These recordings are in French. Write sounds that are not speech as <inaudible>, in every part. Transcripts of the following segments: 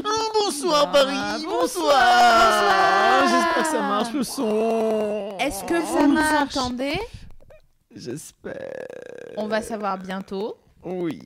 Bonsoir Paris, bonsoir. J'espère que ça marche le son. Est-ce que vous nous entendez J'espère. On va savoir bientôt. Oui.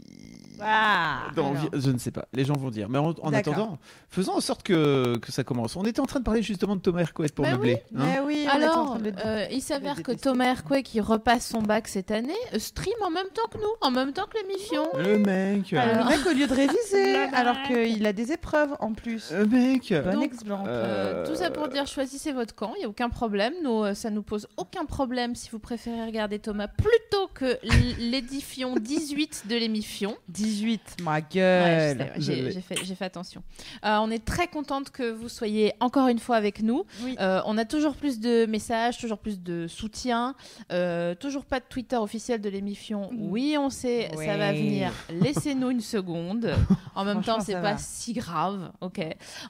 Ah, Dans- je ne sais pas, les gens vont dire. Mais en, attendant, faisons en sorte que, que ça commence. On était en train de parler justement de Thomas Hercouet pour Bah meubler. hein. Mais oui, on était en Alors, de euh, il s'avère que. Thomas Hercouet, qui repasse son bac cette année, stream en même temps que nous, en même temps que l'émission. Le mec. Alors, le mec, au lieu de réviser, <laughs> alors qu'il a des épreuves en plus. Le mec. Bon Donc, exemple. Euh, tout ça pour dire choisissez votre camp, il n'y a aucun problème. Nous, euh, ça nous pose aucun problème si vous préférez regarder Thomas plutôt que l'édifion 18 de l'émission. 18, ma gueule. ouais, j'ai fait, attention. Euh, on est très contente que vous soyez encore une fois avec nous. Oui. Euh, on a toujours plus de messages, toujours plus de soutien, euh, toujours pas de Twitter officiel de l'émission. Mm. Oui, on sait, ça va venir. Laissez-nous une seconde. En même temps, c'est pas va. si grave. Ok.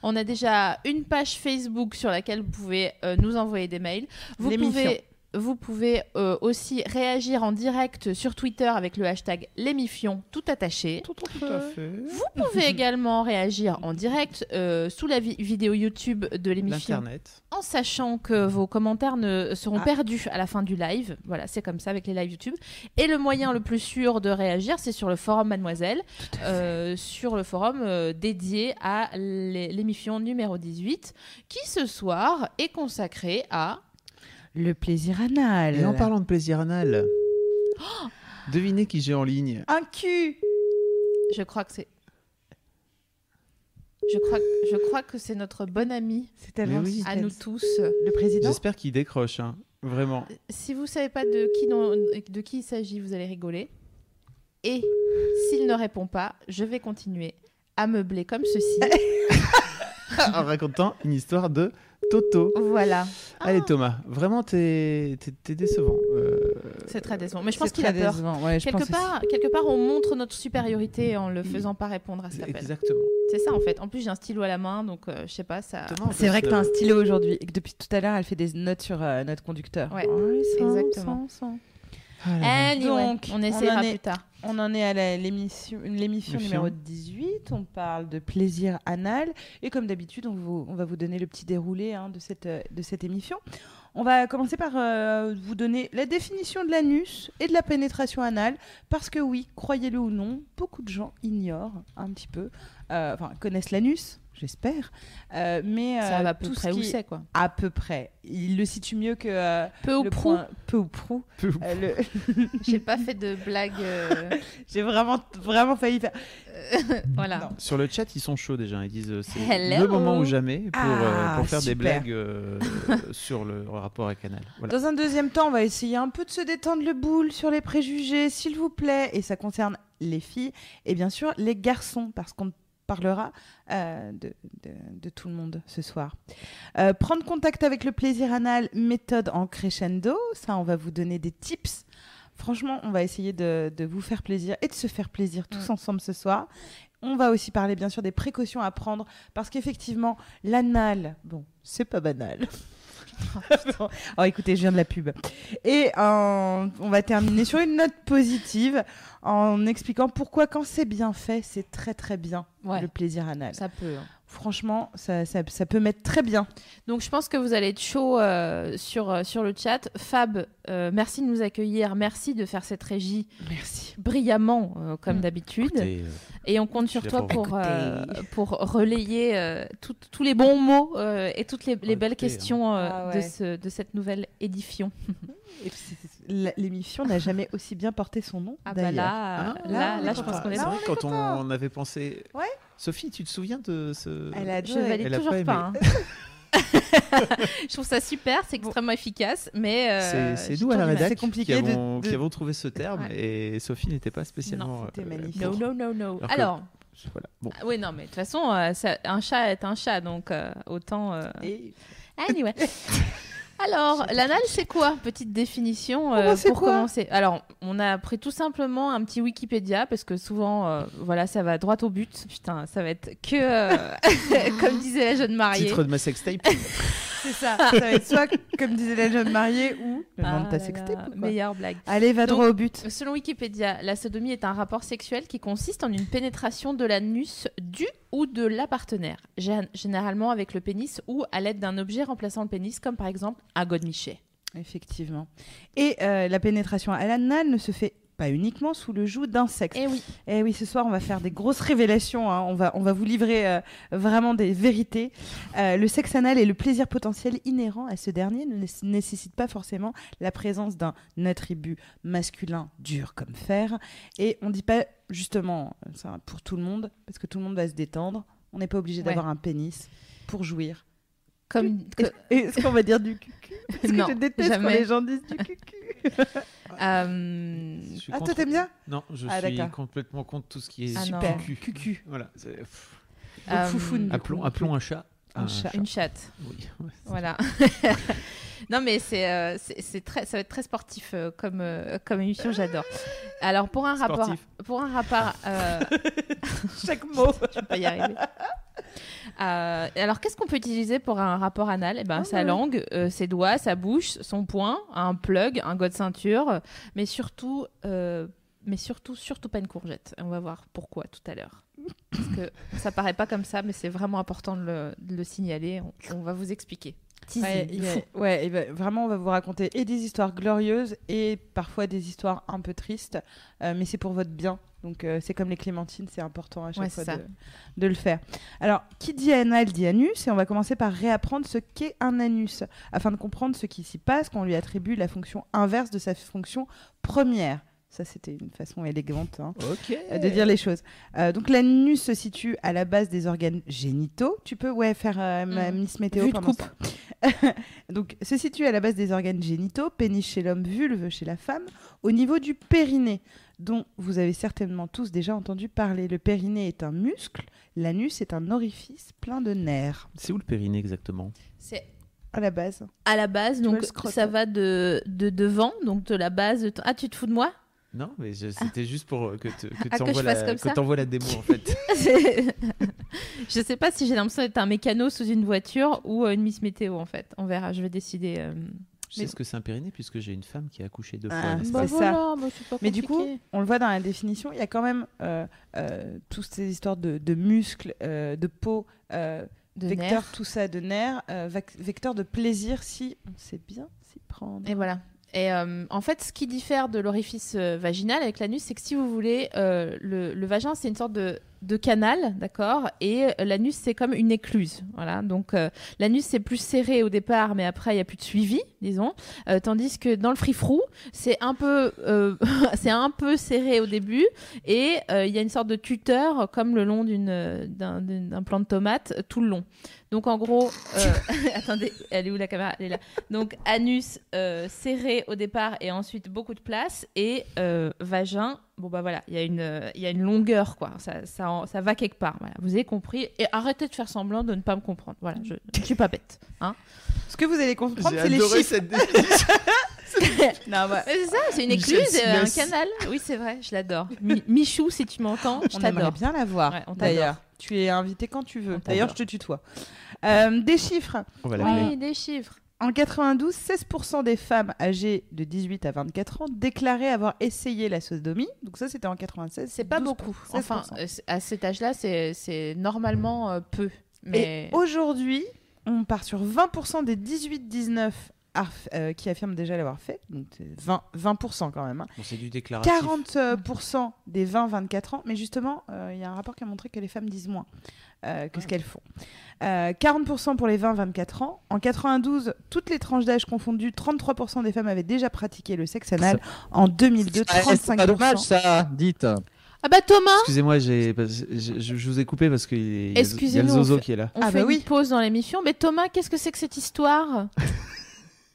On a déjà une page Facebook sur laquelle vous pouvez euh, nous envoyer des mails. Vous pouvez. Vous pouvez euh, aussi réagir en direct sur Twitter avec le hashtag l'émission tout attaché. Tout à fait. Vous pouvez <laughs> également réagir en direct euh, sous la vi- vidéo YouTube de l'émission en sachant que vos commentaires ne seront Ah. perdus à la fin du live. Voilà, c'est comme ça avec les lives YouTube. Et le moyen le plus sûr de réagir, c'est sur le forum Mademoiselle, euh, sur le forum euh, dédié à l'é- l'émission numéro 18, qui ce soir est consacrée à... Le plaisir anal. Et en parlant de plaisir anal, <gasps> devinez qui j'ai en ligne. Un cul Je crois que c'est... Je crois, je crois que c'est notre bon ami C'est oui. à nous tous. Le président J'espère qu'il décroche, hein. vraiment. Si vous savez pas de qui, de qui il s'agit, vous allez rigoler. Et s'il ne répond pas, je vais continuer à meubler comme ceci. <laughs> <laughs> en racontant une histoire de Toto. voilà. Allez Thomas, vraiment t'es décevant. Euh, C'est très décevant. Mais je pense qu'il a peur. Ouais, je Quelque pense part, quelque part, on montre notre supériorité en le faisant pas répondre à cet appel. Exactement. C'est ça en fait. En plus, j'ai un stylo à la main, donc euh, je sais pas, ça. C'est vrai que t'as un euh, stylo aujourd'hui et que depuis tout à l'heure, elle fait des notes sur euh, notre conducteur. Ouais, Ouais, ça, exactement. ça, ça. Ah. Anyway, Donc, on essaiera en est- plus tard. On en est à la- l'émission numéro 18. On parle de plaisir anal. Et comme d'habitude, on, vous- on va vous donner le petit déroulé hein, de, cette, euh, de cette émission. On va commencer par euh, vous donner la définition de l'anus et de la pénétration anale. Parce que oui, croyez-le ou non, beaucoup de gens ignorent un petit peu, euh, enfin connaissent l'anus, j'espère. Euh, mais Ça euh, va à peu ce près où c'est quoi. À peu près. Il le situe mieux que euh, Peu ou le prou. point- peu ou prou. Peu ou Euh, le- <laughs> J'ai pas fait de <laughs> blague. euh, J'ai vraiment, vraiment failli faire. <laughs> voilà. Non. Sur le chat, ils sont chauds déjà. Ils disent c'est le moment ou jamais pour, euh, Ah, pour faire des blagues euh, sur le rapport à Canal. Voilà. Dans un deuxième temps, on va essayer un peu de se détendre le boule sur les préjugés, s'il vous plaît. Et ça concerne les filles et bien sûr les garçons, parce qu'on parlera euh, de, de- de tout le monde ce soir. Euh, prendre contact avec le plaisir anal, méthode en crescendo. Ça, on va vous donner des tips. Franchement, on va essayer de, de vous faire plaisir et de se faire plaisir tous Mm. ensemble ce soir. On va aussi parler bien sûr des précautions à prendre parce qu'effectivement, l'anal, bon, c'est pas banal. <laughs> oh, écoutez, je viens de la pub. Et euh, on va terminer sur une note positive en expliquant pourquoi, quand c'est bien fait, c'est très très bien Ouais. le plaisir anal. Ça peut. hein. Franchement, ça, ça, ça peut mettre très bien. Donc je pense que vous allez être chaud euh, sur, euh, sur le chat. Fab, euh, merci de nous accueillir, merci de faire cette régie Merci. brillamment euh, comme Mm. d'habitude. Euh, Et on compte sur toi pour, euh, relayer euh, tout- tous les bons mots euh, et toutes les, les belles écoutez, hein. questions euh, Ah de, ouais. ce, de cette nouvelle <laughs> la- L'émission n'a jamais aussi bien porté son nom. Ah bah là, Ah, là, est je pense qu'on est bon. vrai est quand on, avait pensé. Ouais. Sophie, tu te souviens de ce. Elle a Je valide Elle a toujours pas hein. <laughs> <laughs> je trouve ça super, c'est extrêmement efficace, mais euh, C'est- nous à la rédac qui compliqué de- avons, de- qui avons trouvé ce terme Ouais. et Sophie n'était pas spécialement. c'était euh, magnifique. No, pour. no, no, no. Alors que- Voilà. Bon. ah oui, non, mais de toute façon, euh, ça- un chat est un chat, donc euh, autant. euh, Et- Anyway. <laughs> Alors, l'anal, c'est quoi? Petite définition euh, c'est pour quoi? commencer. Alors, on a pris tout simplement un petit Wikipédia parce que souvent, euh, voilà, ça va droit au but. Putain, ça va être que, euh, <laughs> comme disait la jeune mariée. Titre de ma sextape. <laughs> C'est ça. Ça va être soit, comme disait la jeune mariée, ou le nom de Ah ta là sextape. Meilleure blague. Allez, va Donc- droit au but. Selon Wikipédia, la sodomie est un rapport sexuel qui consiste en une pénétration de l'anus du ou de la partenaire, gé- généralement avec le pénis ou à l'aide d'un objet remplaçant le pénis, comme par exemple un godemichet. Effectivement. Et euh, la pénétration à l'anal ne se fait pas uniquement sous le joug d'insectes. Eh oui. Eh oui, ce soir, on va faire des grosses révélations. hein. On, va, on va vous livrer euh, vraiment des vérités. Euh, le sexe anal et le plaisir potentiel inhérent à ce dernier ne né- nécessitent pas forcément la présence d'un attribut masculin dur comme fer. Et on ne dit pas justement ça pour tout le monde, parce que tout le monde va se détendre. On n'est pas obligé Ouais. d'avoir un pénis pour jouir. Comme, Est-ce qu'on va dire du cucu? Parce que Non, je déteste quand jamais. les gens disent du cucu. <laughs> euh, Ah, toi, t'aimes bien? Non, je Ah, suis complètement contre tout ce qui est Ah. Super. cucu. Cucu. Voilà. Euh, foufoune, Appelons, un chat. Un chat. Une chatte. Oui. ouais. Voilà. <laughs> non, mais c'est euh, c'est c'est très, ça va être très sportif euh, comme, euh, comme émission, j'adore. Alors, pour un rapport. Sportif. Pour un rapport. euh, <laughs> Chaque mot. je vais pas y arriver. Euh, alors, qu'est-ce qu'on peut utiliser pour un rapport anal? Eh ben, Ah, Sa ouais. langue, euh, ses doigts, sa bouche, son poing, un plug, un god ceinture, mais surtout, euh, mais surtout, surtout pas une courgette. On va voir pourquoi tout à l'heure. Parce que ça paraît pas comme ça, mais c'est vraiment important de le, de le signaler. On, on va vous expliquer. Ouais, il ouais, vraiment, on va vous raconter et des histoires glorieuses et parfois des histoires un peu tristes, euh, mais c'est pour votre bien. Donc euh, c'est comme les clémentines, c'est important à chaque Ouais, fois de le faire. Alors, qui dit anal dit anus, et on va commencer par réapprendre ce qu'est un anus, afin de comprendre ce qui s'y passe quand on lui attribue la fonction inverse de sa fonction première. Ça, c'était une façon élégante hein, euh, de dire les choses. Euh, donc l'anus se situe à la base des organes génitaux. Tu peux ouais faire euh, ma. Miss Météo Vue de pendant coupe. ça. <laughs> donc se situe à la base des organes génitaux, pénis chez l'homme, vulve chez la femme, au niveau du périnée, dont vous avez certainement tous déjà entendu parler. Le périnée est un muscle, l'anus est un orifice plein de nerfs. C'est où le périnée exactement? C'est À la base. à la base, donc ça va de, de devant, donc de la base. de ton- Ah, tu te fous de moi? Non, mais c'était juste pour euh, que tu Ah, envoies la, que t'envoies la démo en fait. <laughs> Je sais pas si j'ai l'impression d'être un mécano sous une voiture ou euh, une Miss Météo en fait. On verra, je vais décider. euh. Je sais Mais- ce que c'est un périnée puisque j'ai une femme qui a accouché deux Ah, fois. bah, c'est ça. Mais du coup, on le voit dans la définition, il y a quand même euh, euh, toutes ces histoires de, de muscles, euh, de peau, euh, de vecteur, nerfs. tout ça, de nerfs, euh, vecteur de plaisir si on sait bien s'y prendre. Et voilà. Et euh, en fait, ce qui diffère de l'orifice euh, vaginal avec l'anus, c'est que si vous voulez, euh, le, vagin, c'est une sorte de, canal, d'accord Et l'anus, c'est comme une écluse. Voilà. Donc, l'anus, c'est plus serré au départ, mais après, il n'y a plus de suivi, disons. Tandis que dans le free-frou, c'est un, peu, <laughs> un peu serré au début, et il y a une sorte de tuteur, comme le long d'un, plant de tomate, tout le long. Donc, en gros, euh, <laughs> <laughs> attendez, elle est où la caméra? Elle est là. Donc anus euh, serré au départ et ensuite beaucoup de place et euh, vagin. Bon bah voilà, il y a une il y a une longueur quoi. Ça ça, en- ça va quelque part. Voilà, vous avez compris et arrêtez de faire semblant de ne pas me comprendre. Voilà, je ne suis pas bête. Hein Ce que vous allez comprendre, c'est les chiffres. cette définition. <laughs> Non, ouais. Mais c'est ça, c'est une écluse, et un canal. Oui c'est vrai, je l'adore. Mi- Michou si tu m'entends, je On aimerait t'adore. bien la voir. Ouais, on t'adore. D'ailleurs, tu es invité quand tu veux. D'ailleurs, je te tutoie. Euh, des chiffres. On va. Oui, des chiffres. En 92, 16% des femmes âgées de 18 à 24 ans déclaraient avoir essayé la sodomie. Donc ça, c'était en 96. C'est pas 12%, beaucoup. 16%. Enfin, euh, à cet âge-là, c'est c'est normalement euh, peu. Mais Et aujourd'hui, on part sur 20% des 18-19 arf- euh, qui affirment déjà l'avoir fait. Donc c'est 20, 20% quand même. hein. Bon, c'est du déclaratif. 40% des 20-24 ans. Mais justement, euh, il y a un rapport qui a montré que les femmes disent moins euh, que ce qu'elles font. Euh, 40% pour les 20-24 ans. En 92, toutes les tranches d'âge confondues, 33% des femmes avaient déjà pratiqué le sexe anal. En 2002, Ah, c'est pas dommage 35%. ça, dites. ah bah Thomas, Excusez-moi, je, vous ai coupé parce qu'il y y a le Zozo fait- qui est là. on Ah fait bah oui. une pause dans l'émission. Mais Thomas, qu'est-ce que c'est que cette histoire?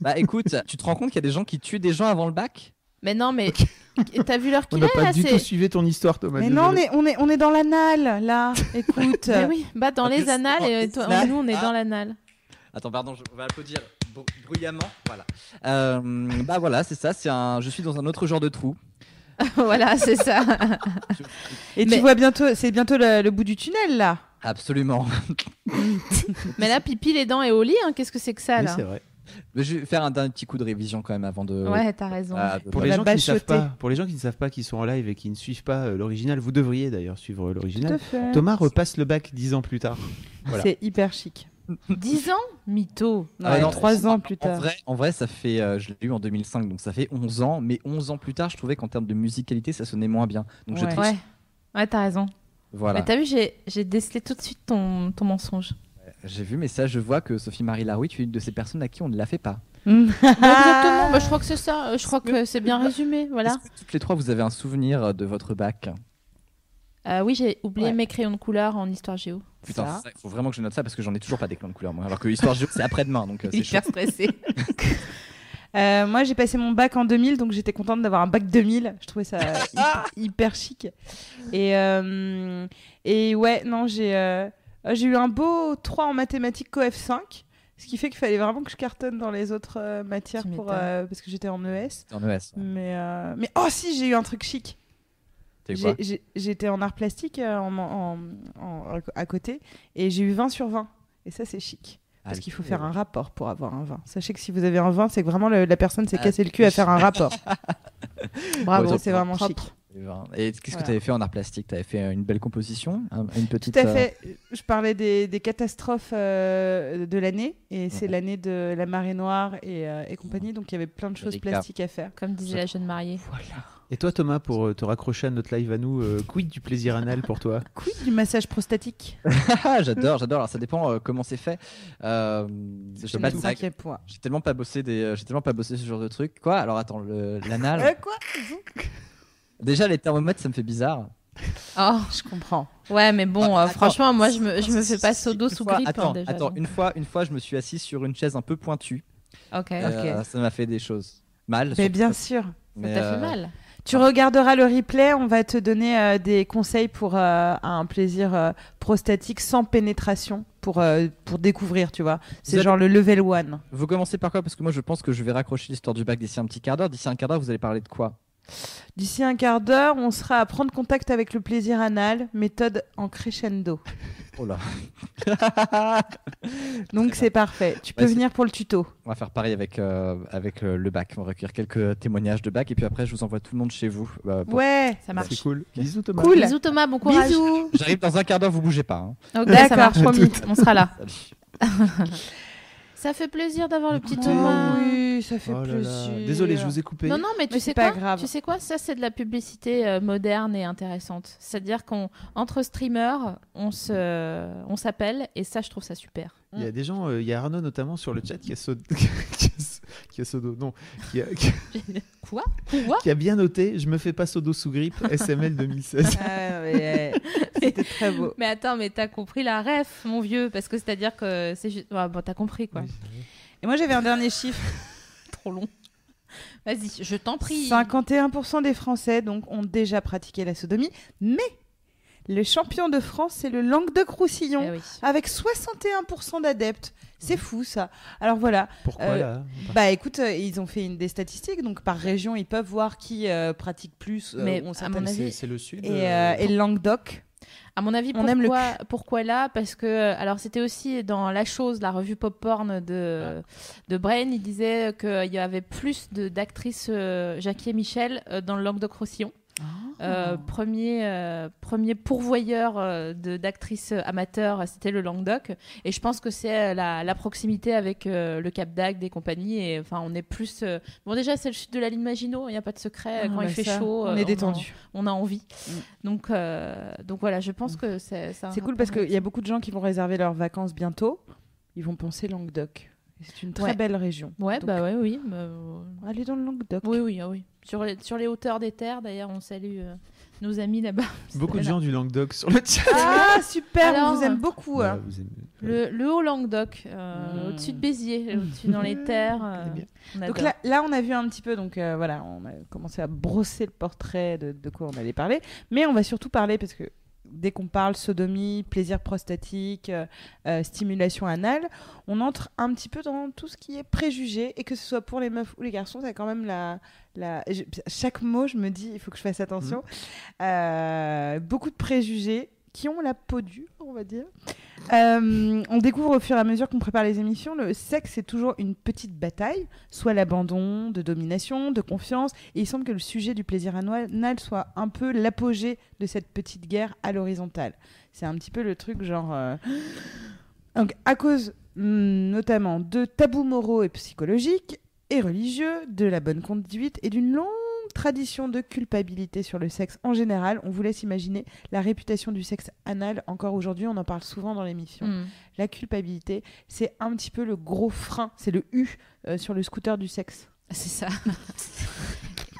Bah écoute, tu te rends compte qu'il y a des gens qui tuent des gens avant le bac? Mais non, mais <laughs> t'as vu l'heure On qu'il n'a est pas là du tout suivi ton histoire, Thomas. Mais non, on est, on, est, on est dans l'anal, là. <laughs> Écoute. Mais oui, bah dans Ah, les annales c'est- et toi, nous on est Ah. dans l'anal. Attends, pardon, je- on va applaudir bruyamment. Voilà. Euh, bah voilà, c'est ça. C'est un. Je suis dans un autre genre de trou. <laughs> voilà, c'est ça. Et Mais- tu vois bientôt, c'est bientôt le, le bout du tunnel, là. Absolument. mais là, pipi les dents et au lit, hein, qu'est-ce que c'est que ça Oui, là? c'est vrai. <laughs> Je vais faire un dernier petit coup de révision quand même avant de. Ouais, t'as raison. Ah, de- Pour On les, gens qui ne savent pas, pour les gens qui ne savent pas, qui sont en live et qui ne suivent pas euh, l'original, vous devriez d'ailleurs suivre euh, l'original. Thomas repasse le bac dix ans plus tard. Voilà. C'est hyper chic. 10 ans Mytho. Ah, Ouais, non, trois ans plus En tard. vrai, en vrai, ça fait. euh, je l'ai eu en 2005, donc ça fait 11 ans. Mais 11 ans plus tard, je trouvais qu'en termes de musicalité, ça sonnait moins bien. Donc je Ouais. triche. Ouais. Ouais, t'as raison. Voilà. Mais t'as vu, j'ai j'ai décelé tout de suite ton, ton mensonge. J'ai vu, mais ça, je vois que Sophie-Marie Larouille, tu es une de ces personnes à qui on ne la fait pas. <laughs> Exactement, bah, je crois que c'est ça. Euh, Je crois que c'est bien résumé. Voilà. Que toutes les trois, vous avez un souvenir euh, de votre bac? Euh, oui, j'ai oublié Ouais. mes crayons de couleur en histoire géo. Putain, Ça. il faut vraiment que je note ça parce que j'en ai toujours pas des crayons de couleur, moi. Alors que Histoire Géo, c'est après-demain, donc c'est chaud. Hyper stressé. <laughs> Euh, moi, j'ai passé mon bac en 2000, donc j'étais contente d'avoir un bac 2000. Je trouvais ça <laughs> hyper, hyper chic. Et, euh, et ouais, non, j'ai euh, j'ai eu un beau 3 en mathématiques coef 5, ce qui fait qu'il fallait vraiment que je cartonne dans les autres euh, matières pour, euh, parce que j'étais en ES. C'est en ES. ouais. Mais, euh, mais oh si, j'ai eu un truc chic. J'étais en art plastique euh, en, en- en- à côté et j'ai eu 20 sur 20. Et ça, c'est chic. Parce Ah, qu'il faut faire ouais. un rapport pour avoir un 20. Sachez que si vous avez un 20, c'est que vraiment le- la personne s'est Ah, cassé le cul à faire un rapport. <laughs> Bravo, c'est vraiment Propre. chic. Et qu'est-ce que tu avais fait en art plastique? Tu avais fait une belle composition un- Une petite. Tout à euh, fait. Je parlais des, des catastrophes euh, de l'année. Et c'est Ouais. l'année de la marée noire et, euh, et compagnie. Donc il y avait plein de choses Erika. plastiques à faire. Comme disait la jeune mariée. Et toi, Thomas, pour te raccrocher à notre live à nous, euh, quid du plaisir anal pour toi? <laughs> Quid du massage prostatique? Ah, j'adore, j'adore. Alors ça dépend euh, comment c'est fait. Euh. J'ai tellement pas bossé des, j'ai tellement pas bossé ce genre de truc. Quoi? Alors attends, l'anal. Euh, quoi? Déjà les thermomètres, ça me fait bizarre. Oh, Je comprends. ouais, mais bon, Ah, euh, attends. franchement, moi, je me, je me fais pas sodo sous fois- grippe. hein, Attends, déjà, attends. donc. Une fois, une fois, je me suis assis sur une chaise un peu pointue. Ok. Euh, ça m'a fait des choses mal. Mais bien sûr. Ça Mais, t'a fait euh, mal. Tu regarderas le replay, on va te donner euh, des conseils pour euh, un plaisir euh, prostatique sans pénétration pour, euh, pour découvrir, tu vois. C'est genre le level 1. Vous commencez par quoi? Parce que moi, je pense que je vais raccrocher l'histoire du bac d'ici un petit quart d'heure. D'ici un quart d'heure, vous allez parler de quoi? D'ici un quart d'heure, on sera à prendre contact avec le plaisir anal, méthode en crescendo. Oh là. <laughs> Donc c'est parfait. Tu peux Ouais, venir pour le tuto. On va faire pareil avec, euh, avec euh, le bac. On va recueillir quelques témoignages de bac et puis après, je vous envoie tout le monde chez vous. euh, pour- Ouais. Ça marche. C'est cool. Bisous, Thomas. Cool. Bisous Thomas, bon courage. Bisous. J'arrive dans un quart d'heure, vous bougez pas. hein. Ok, D'accord, ça marche. promis. <laughs> On sera là. <laughs> Ça fait plaisir d'avoir le petit Écoutez, Thomas. Oui, ça fait Oh là là. plaisir. Désolé, je vous ai coupé. Non, non, mais tu Mais sais pas quoi grave. Tu sais quoi Ça, c'est de la publicité euh, moderne et intéressante. C'est-à-dire qu'on entre streamers, on se, on s'appelle et ça, je trouve ça super. Il y a des gens, euh, il y a Arnaud notamment sur le chat qui a sodo, <laughs> qui a, non, qui a, qui <laughs> Quoi? Quoi qui a bien noté. Je me fais pas sodo sous grippe. SML 2016. Ah, mais, C'était très beau. Mais attends, mais t'as compris la ref, mon vieux, parce que c'est-à-dire que c'est juste. Ouais, bon, t'as compris quoi. Oui. Et moi j'avais un dernier chiffre. <laughs> Trop long. Vas-y, je t'en prie. 51% des Français donc ont déjà pratiqué la sodomie, mais le champion de France c'est le Languedoc-Roussillon Eh oui. avec 61% d'adeptes. C'est fou ça. Alors voilà, Pourquoi Euh, là bah écoute, euh, ils ont fait une des statistiques donc par région ils peuvent voir qui euh, pratique plus. euh, Mais ont à mon avis- C'est le sud. et, euh, euh, et le Languedoc. À mon avis, On pourquoi, aime le pourquoi là? Parce que, alors c'était aussi dans La Chose, la revue pop-porn de, de Brain, il disait qu'il y avait plus de- d'actrices euh, Jackie et Michel euh, dans le Languedoc-Roussillon. Euh, premier, euh, premier pourvoyeur euh, d'actrices amateurs, c'était le Languedoc. Et je pense que c'est la, la proximité avec le Cap d'Agde et compagnie. Et enfin, on est plus. Bon, déjà, c'est le sud de la ligne Maginot, il n'y a pas de secret. Ah, Quand bah il fait ça, chaud, on est détendu. On a, envie. Mm. Donc, donc voilà, je pense que c'est. C'est cool parce qu'il y a beaucoup de gens qui vont réserver leurs vacances bientôt. Ils vont penser Languedoc. C'est une très Ouais. belle région. Ouais, Donc, bah ouais, oui. bah, Allez dans le Languedoc. Oui, oui, ah oui. Sur les, sur les hauteurs des terres, d'ailleurs, on salue euh, nos amis là-bas. <laughs> Beaucoup de gens du Languedoc sur le chat. Ah, <laughs> super, Alors, on vous aime beaucoup. Bah, hein. vous aimez- Le, le haut Languedoc, euh, Mm. au-dessus de Béziers, au-dessus dans les terres. euh, bien. on Donc là, là, on a vu un petit peu, donc euh, voilà, on a commencé à brosser le portrait de, de quoi on allait parler, mais on va surtout parler parce que dès qu'on parle sodomie, plaisir prostatique, euh, euh, stimulation anale, on entre un petit peu dans tout ce qui est préjugé et que ce soit pour les meufs ou les garçons, c'est quand même la, la... je- chaque mot, je me dis, il faut que je fasse attention. Euh, beaucoup de préjugés qui ont la peau dure, on va dire. Euh, on découvre au fur et à mesure qu'on prépare les émissions, le sexe est toujours une petite bataille, soit l'abandon, de domination, de confiance. Et il semble que le sujet du plaisir anal soit un peu l'apogée de cette petite guerre à l'horizontale. C'est un petit peu le truc genre. euh, Donc, à cause hum, notamment de tabous moraux et psychologiques et religieux, de la bonne conduite et d'une longue tradition de culpabilité sur le sexe en général, on vous laisse imaginer la réputation du sexe anal. Encore aujourd'hui, on en parle souvent dans l'émission Mm. la culpabilité, c'est un petit peu le gros frein, c'est le U euh, sur le scooter du sexe. C'est ça.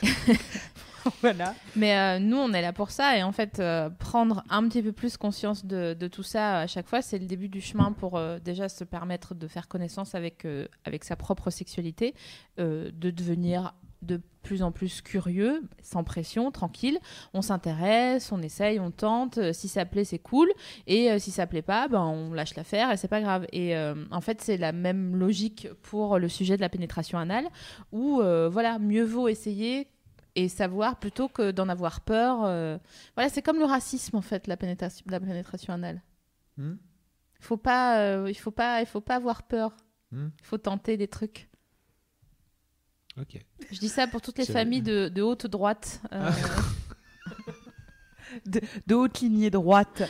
<laughs> voilà. Mais euh, nous, on est là pour ça. Et en fait, euh, prendre un petit peu plus conscience de, de tout ça à chaque fois, c'est le début du chemin pour euh, déjà se permettre de faire connaissance avec, avec sa propre sexualité, de devenir de plus en plus curieux, sans pression, tranquille. On s'intéresse, on essaye, on tente. Euh, Si ça plaît, c'est cool. Et euh, si ça plaît pas, ben, on lâche l'affaire et c'est pas grave. Et euh, en fait, c'est la même logique pour le sujet de la pénétration anale, où euh, voilà, mieux vaut essayer et savoir plutôt que d'en avoir peur. Voilà, c'est comme le racisme en fait, la pénétration, la pénétration anale. Hmm? Faut pas, il faut pas, il faut pas avoir peur. Hmm? Il faut tenter des trucs. Ok. Je dis ça pour toutes les familles de, de haute droite. euh, <laughs> De, de haute lignée droite.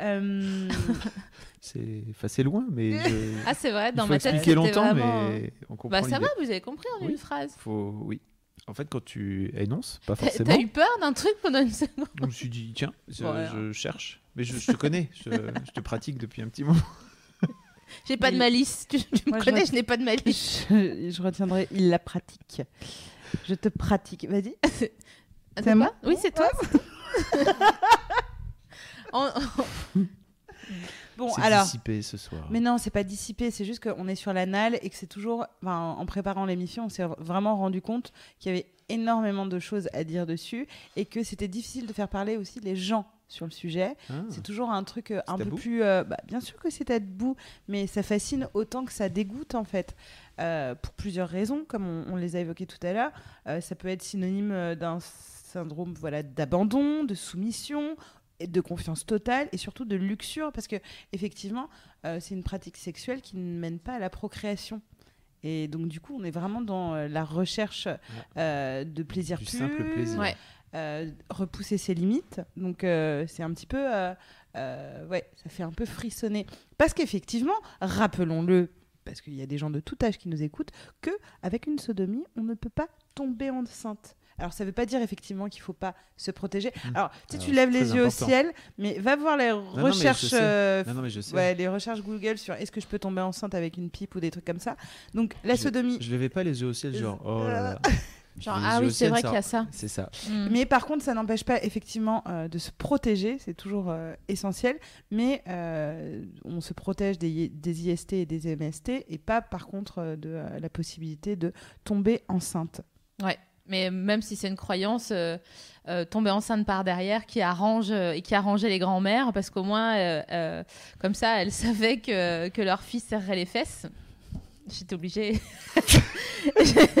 Euh, <laughs> C'est enfin, loin, mais je... <laughs> Ah, c'est vrai, dans il faut ma tête, expliquer longtemps, vraiment... mais on comprend Bah ça va, vous avez compris en Oui. une phrase. Faut... Oui. En fait, quand tu énonces, pas forcément, t'as eu peur d'un truc pendant une seconde? Je me suis dit, tiens, je, je cherche. Mais je, je te connais, je te pratique depuis un petit moment. J'ai pas de malice. Tu, tu me Moi, connais, je n'ai pas de malice. <laughs> je, je retiendrai, il la pratique. Je te pratique. Vas-y. <laughs> C'est moi Oui, c'est toi. <laughs> Bon, c'est alors. dissipé ce soir. Mais non, c'est pas dissipé, c'est juste qu'on est sur l'anal et que c'est toujours. enfin, en préparant l'émission, on s'est vraiment rendu compte qu'il y avait énormément de choses à dire dessus et que c'était difficile de faire parler aussi les gens sur le sujet. Ah. C'est toujours un truc euh, un peu plus. euh, bah, bien sûr que c'est tabou, mais ça fascine autant que ça dégoûte en fait. Euh, pour plusieurs raisons, comme on, on les a évoquées tout à l'heure. Euh, ça peut être synonyme d'un syndrome voilà, d'abandon, de soumission, et de confiance totale et surtout de luxure, parce que effectivement, euh, c'est une pratique sexuelle qui ne mène pas à la procréation. Et donc, du coup, on est vraiment dans euh, la recherche euh, de plaisir Du pur, simple plaisir. Ouais. Euh, repousser ses limites. Donc euh, c'est un petit peu, euh, ouais, ça fait un peu frissonner. Parce qu'effectivement, rappelons-le, parce qu'il y a des gens de tout âge qui nous écoutent, que avec une sodomie, on ne peut pas tomber enceinte. Alors ça ne veut pas dire effectivement qu'il ne faut pas se protéger. Mmh. Alors tu Alors, tu lèves les yeux important. au ciel, mais va voir les recherches. euh, Non. Ouais, les recherches Google sur est-ce que je peux tomber enceinte avec une pipe ou des trucs comme ça. Donc la Je- sodomie. Je levais pas les yeux au ciel, genre, oh là là. <laughs> Genre, ah oui, c'est vrai qu'il y a ça. C'est ça. Mm. Mais par contre, ça n'empêche pas effectivement euh, de se protéger, c'est toujours euh, essentiel, mais euh, on se protège des, des IST et des MST et pas par contre euh, de euh, la possibilité de tomber enceinte. Ouais. Mais même si c'est une croyance, euh, euh, tomber enceinte par derrière qui arrange euh, et qui arrangeait les grands-mères parce qu'au moins, euh, euh, comme ça, elles savaient que, que leur fils serrait les fesses. J'étais obligée. <laughs> <laughs>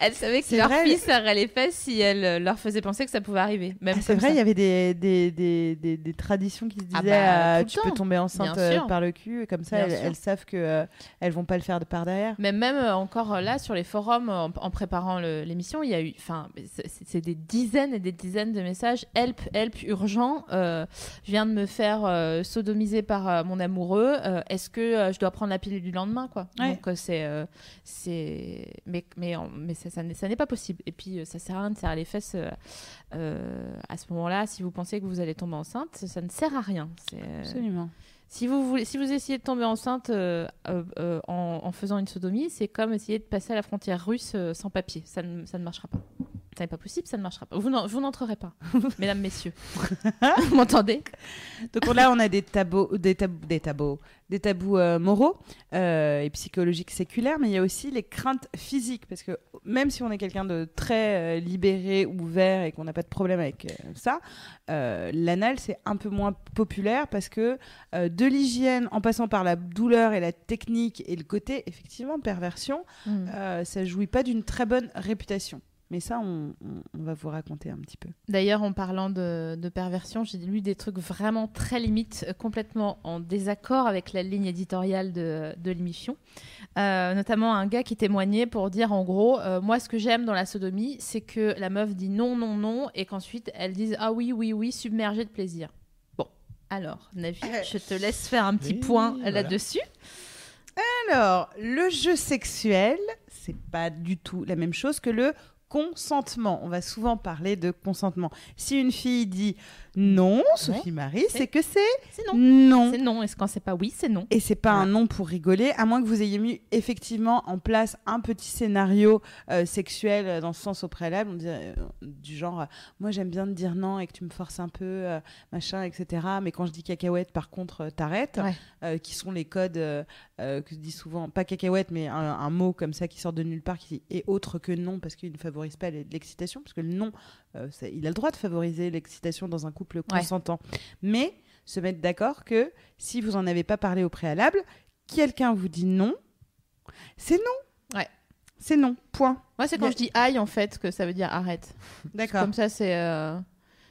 Elle savait que leur vrai. fille serrait les fesses si elle euh, leur faisait penser que ça pouvait arriver. Même Ah, c'est vrai, il y avait des, des, des, des, des traditions qui se disaient Ah bah, euh, tu peux tomber enceinte euh, par le cul, et comme ça elles, elles savent que euh, elles vont pas le faire de par derrière. Mais même encore là, sur les forums, en, en préparant l'émission, il y a eu, enfin, c'est- des dizaines et des dizaines de messages. Help, help, urgent. euh, je viens de me faire sodomiser par mon amoureux. Est-ce que je dois prendre la pilule du lendemain, quoi? Ouais. Donc c'est, c'est, mais mais en- mais ça, ça n'est pas possible. Et puis euh, ça sert à rien de serrer les fesses euh, euh, à ce moment-là. Si vous pensez que vous allez tomber enceinte, ça ne sert à rien. Absolument. si vous, voulez, si vous essayez de tomber enceinte euh, euh, euh, en, en faisant une sodomie, c'est comme essayer de passer à la frontière russe sans papier. Ça ne, ça ne marchera pas. Ça n'est pas possible, ça ne marchera pas. Vous n'en- vous n'entrerez pas, <laughs> mesdames, messieurs. vous m'entendez? Donc là, on a des tabous, des tabous, des tabous, des tabous euh, moraux euh, et psychologiques séculaires, mais il y a aussi les craintes physiques, parce que même si on est quelqu'un de très euh, libéré, ouvert et qu'on n'a pas de problème avec euh, ça, l'anal c'est un peu moins populaire parce que de l'hygiène, en passant par la douleur et la technique et le côté effectivement perversion, euh, ça jouit pas d'une très bonne réputation. Mais ça, on, on- on va vous raconter un petit peu. D'ailleurs, en parlant de, de perversion, j'ai lu des trucs vraiment très limites, euh, complètement en désaccord avec la ligne éditoriale de, de l'émission. Euh, notamment un gars qui témoignait pour dire en gros, euh, moi ce que j'aime dans la sodomie, c'est que la meuf dit non, non, non, et qu'ensuite elle dise ah oui, oui, oui, submergée de plaisir. Bon, alors, Navi, je te laisse faire un petit Oui, point voilà. là-dessus. Alors, le jeu sexuel, c'est pas du tout la même chose que le consentement. On va souvent parler de consentement. Si une fille dit non, Sophie Marie, c'est- que c'est C'est non. non. C'est non. Et quand c'est pas oui, c'est non. Et c'est pas un non pour rigoler, à moins que vous ayez mis effectivement en place un petit scénario euh, sexuel euh, dans ce sens au préalable, on dirait, euh, du genre, moi j'aime bien te dire non et que tu me forces un peu, machin, etc. Mais quand je dis cacahuète, par contre, t'arrêtes. Ouais. Qui sont les codes que je dis souvent, pas cacahuète, mais un, un mot comme ça qui sort de nulle part, qui est autre que non, parce qu'il ne favorise pas l'excitation, parce que le non, ça- il a le droit de favoriser l'excitation dans un couple Ouais. consentant. Mais se mettre d'accord que si vous en avez pas parlé au préalable, quelqu'un vous dit non, c'est non. Ouais. C'est non, point. Moi, c'est quand je dis aïe en fait que ça veut dire arrête. D'accord. Comme ça, c'est. euh,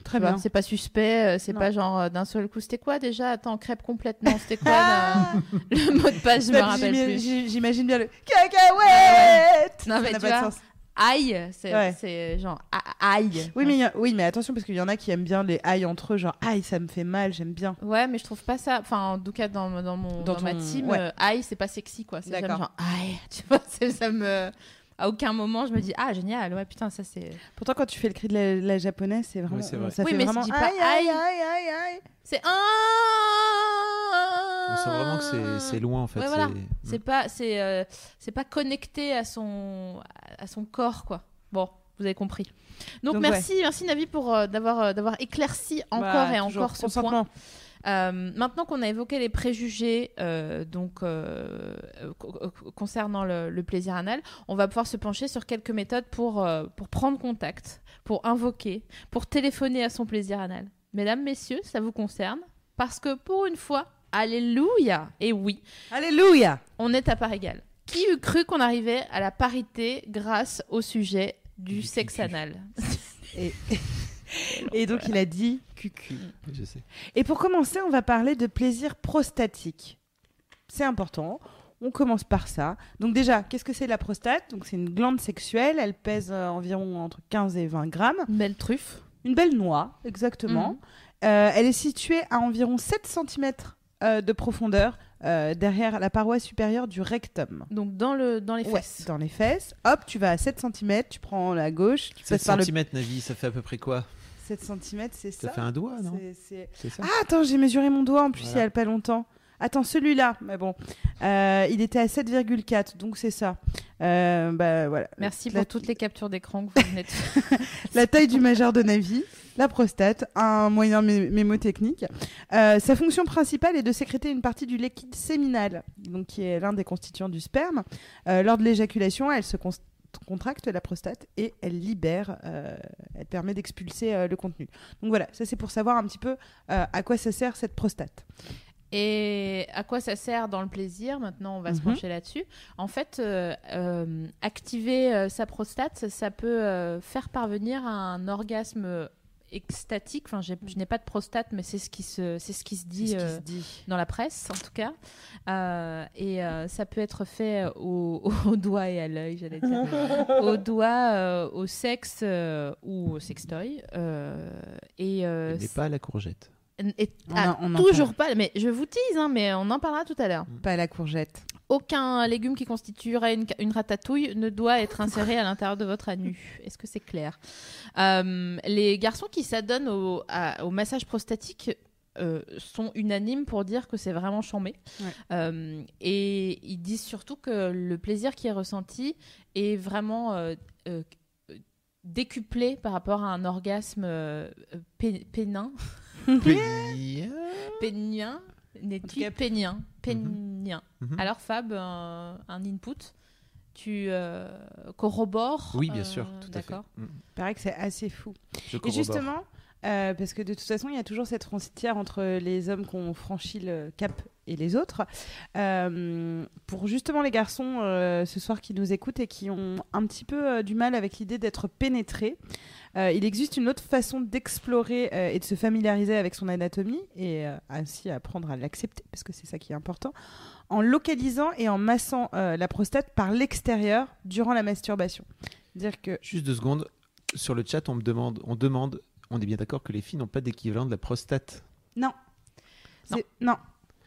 Très bien. C'est pas suspect, euh, c'est pas genre euh, d'un seul coup. C'était quoi déjà? Attends, crêpe complète. Non, c'était quoi euh, <laughs> le mot de passe Je me rappelle plus. J'imagine bien le cacahuète. Non, Ça mais n'a tu pas de sens. Aïe, c'est Ouais. genre aïe. Oui mais, il y a- oui, mais attention, parce qu'il y en a qui aiment bien les aïe entre eux, genre aïe, ça me fait mal, j'aime bien. Ouais, mais je trouve pas ça. Enfin, en tout cas, dans, dans, mon, Dans dans, ma team, ouais. euh, aïe, c'est pas sexy quoi. C'est genre aïe. <laughs> Tu vois, ça me. À aucun moment, je me dis ah génial, ouais putain, ça c'est. Pourtant, quand tu fais le cri de la, la japonaise, c'est vraiment. Oui, c'est vrai. Ça Oui, fait mais vraiment. aïe, aïe, aïe. aïe, aïe, aïe. C'est On sent vraiment que c'est- loin en fait. Ouais, voilà. c'est- C'est pas, c'est, euh, c'est pas connecté à son, à son corps, quoi. Bon, vous avez compris. Donc, Donc, merci, merci Navi pour euh, d'avoir, euh, d'avoir éclairci encore Bah, et toujours. encore ce point. Euh, maintenant qu'on a évoqué les préjugés euh, donc euh, co- co- concernant le, le plaisir anal, on va pouvoir se pencher sur quelques méthodes pour, euh, pour prendre contact, pour invoquer, pour téléphoner à son plaisir anal. Mesdames, messieurs, ça vous concerne parce que pour une fois, alléluia, et oui, Alléluia. on est à part égale. Qui eût cru qu'on arrivait à la parité grâce au sujet du, sexe anal Et, et donc, il a dit cucu. Je sais. Et pour commencer, on va parler de plaisir prostatique. C'est important. On commence par ça. Donc déjà, qu'est-ce que c'est la prostate? Donc c'est une glande sexuelle. Elle pèse euh, environ entre 15 et 20 grammes. Une belle truffe. Une belle noix, exactement. Euh, elle est située à environ 7 cm de profondeur euh, derrière la paroi supérieure du rectum. Donc dans, le, dans les Ouais, fesses. dans les fesses. Hop, tu vas à 7 cm, tu prends la gauche, tu 7 passes par le... cm, Navi, ça fait à peu près quoi? 7 cm, c'est ça Ça fait un doigt, non? C'est ça Ah, attends, j'ai mesuré mon doigt en plus il y Voilà. a pas longtemps. Attends, celui-là, mais bon, Euh, il était à 7,4, donc c'est ça. Euh, bah, voilà. Merci La- pour toutes les captures d'écran que vous venez de faire. <laughs> <laughs> La taille du majeur de Navi, la prostate, un moyen mé- mémotechnique. Euh, sa fonction principale est de sécréter une partie du liquide séminal, donc qui est l'un des constituants du sperme. Euh, lors de l'éjaculation, elle se contracte la prostate et elle libère, euh, elle permet d'expulser le contenu. Donc voilà, ça c'est pour savoir un petit peu à quoi ça sert cette prostate. Et à quoi ça sert dans le plaisir? Maintenant, on va se Mhm. pencher là-dessus. En fait, euh, euh, activer euh, sa prostate, ça peut faire parvenir à un orgasme extatique. Enfin, je n'ai pas de prostate, mais c'est ce qui se, c'est ce qui se dit. C'est ce qui euh, se dit. dans la presse en tout cas. Euh, et euh, ça peut être fait au, <laughs> au doigt et à l'œil, j'allais dire. <laughs> au doigt, euh, au sexe euh, ou au sextoy. Euh, et euh, Mais pas à la courgette. et- On ah, on toujours pas, mais je vous tease, hein, mais on en parlera tout à l'heure. Pas la courgette. Aucun légume qui constituerait une, une ratatouille ne doit être inséré à l'intérieur de votre anus. Est-ce que c'est clair? Euh, Les garçons qui s'adonnent au, à- au massage prostatique euh, sont unanimes pour dire que c'est vraiment chambé. Ouais. Euh, et ils disent surtout que le plaisir qui est ressenti est vraiment euh, euh, décuplé par rapport à un orgasme euh, pé- pénin. Pénien cas, pénien Pénien. Mhm. Alors Fab, un, un input, tu euh, corrobores Oui, bien euh, sûr, tout à fait. D'accord. Mm. Il paraît que c'est assez fou. Je Et corrobore. justement, euh, parce que de toute façon, il y a toujours cette frontière entre les hommes qui ont franchi le cap et les autres. Euh, pour justement les garçons euh, ce soir qui nous écoutent et qui ont un petit peu euh, du mal avec l'idée d'être pénétrés, il existe une autre façon d'explorer et de se familiariser avec son anatomie et ainsi apprendre à l'accepter, parce que c'est ça qui est important, en localisant et en massant la prostate par l'extérieur durant la masturbation. Dire que Juste deux secondes. Sur le chat, on me demande, on demande, on est bien d'accord que les filles n'ont pas d'équivalent de la prostate? non, C'est- non,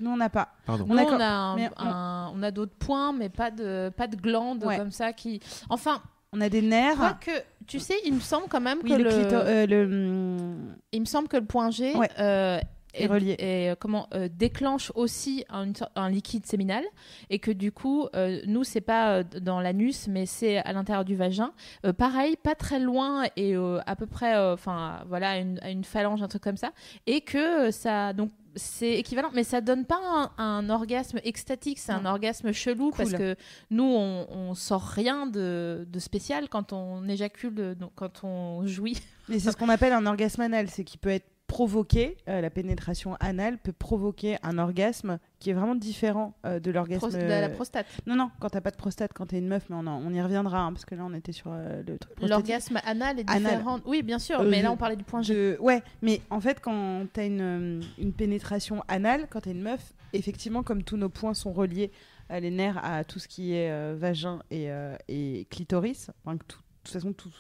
nous on n'a pas. Pardon. Nous, On a, un- Mais on- un- on a d'autres points, mais pas de, pas de glandes Ouais. comme ça qui. Enfin, On a des nerfs. tu sais, il me semble quand même Oui, que le, clito- euh, le, hum, il me semble que le point G Ouais. euh, Est relié. et, euh, comment euh, déclenche aussi un, liquide séminal et que du coup euh, nous c'est pas euh, dans l'anus mais c'est à l'intérieur du vagin Euh, pareil pas très loin et euh, à peu près euh, enfin voilà à une, à une phalange un truc comme ça et que ça donc c'est équivalent mais ça donne pas un, un orgasme extatique c'est un orgasme chelou Cool. parce que nous on, on sort rien de, de spécial quand on éjacule donc quand on jouit Mais c'est ce qu'on appelle un orgasme anal, c'est qui peut être provoqué, euh, la pénétration anale peut provoquer un orgasme qui est vraiment différent euh, de l'orgasme. De la prostate Non, non, quand t'as pas de prostate, quand t'es une meuf, mais on, en- on y reviendra, hein, parce que là on était sur euh, le truc. L'orgasme anal est Anal. différent. Oui, bien sûr, mais là on parlait du point G. Je- Ouais, mais en fait, quand t'as une, une pénétration anale, quand t'es une meuf, effectivement, comme tous nos points sont reliés, les nerfs à tout ce qui est vagin et, et clitoris, enfin, tout- de toute façon, tout-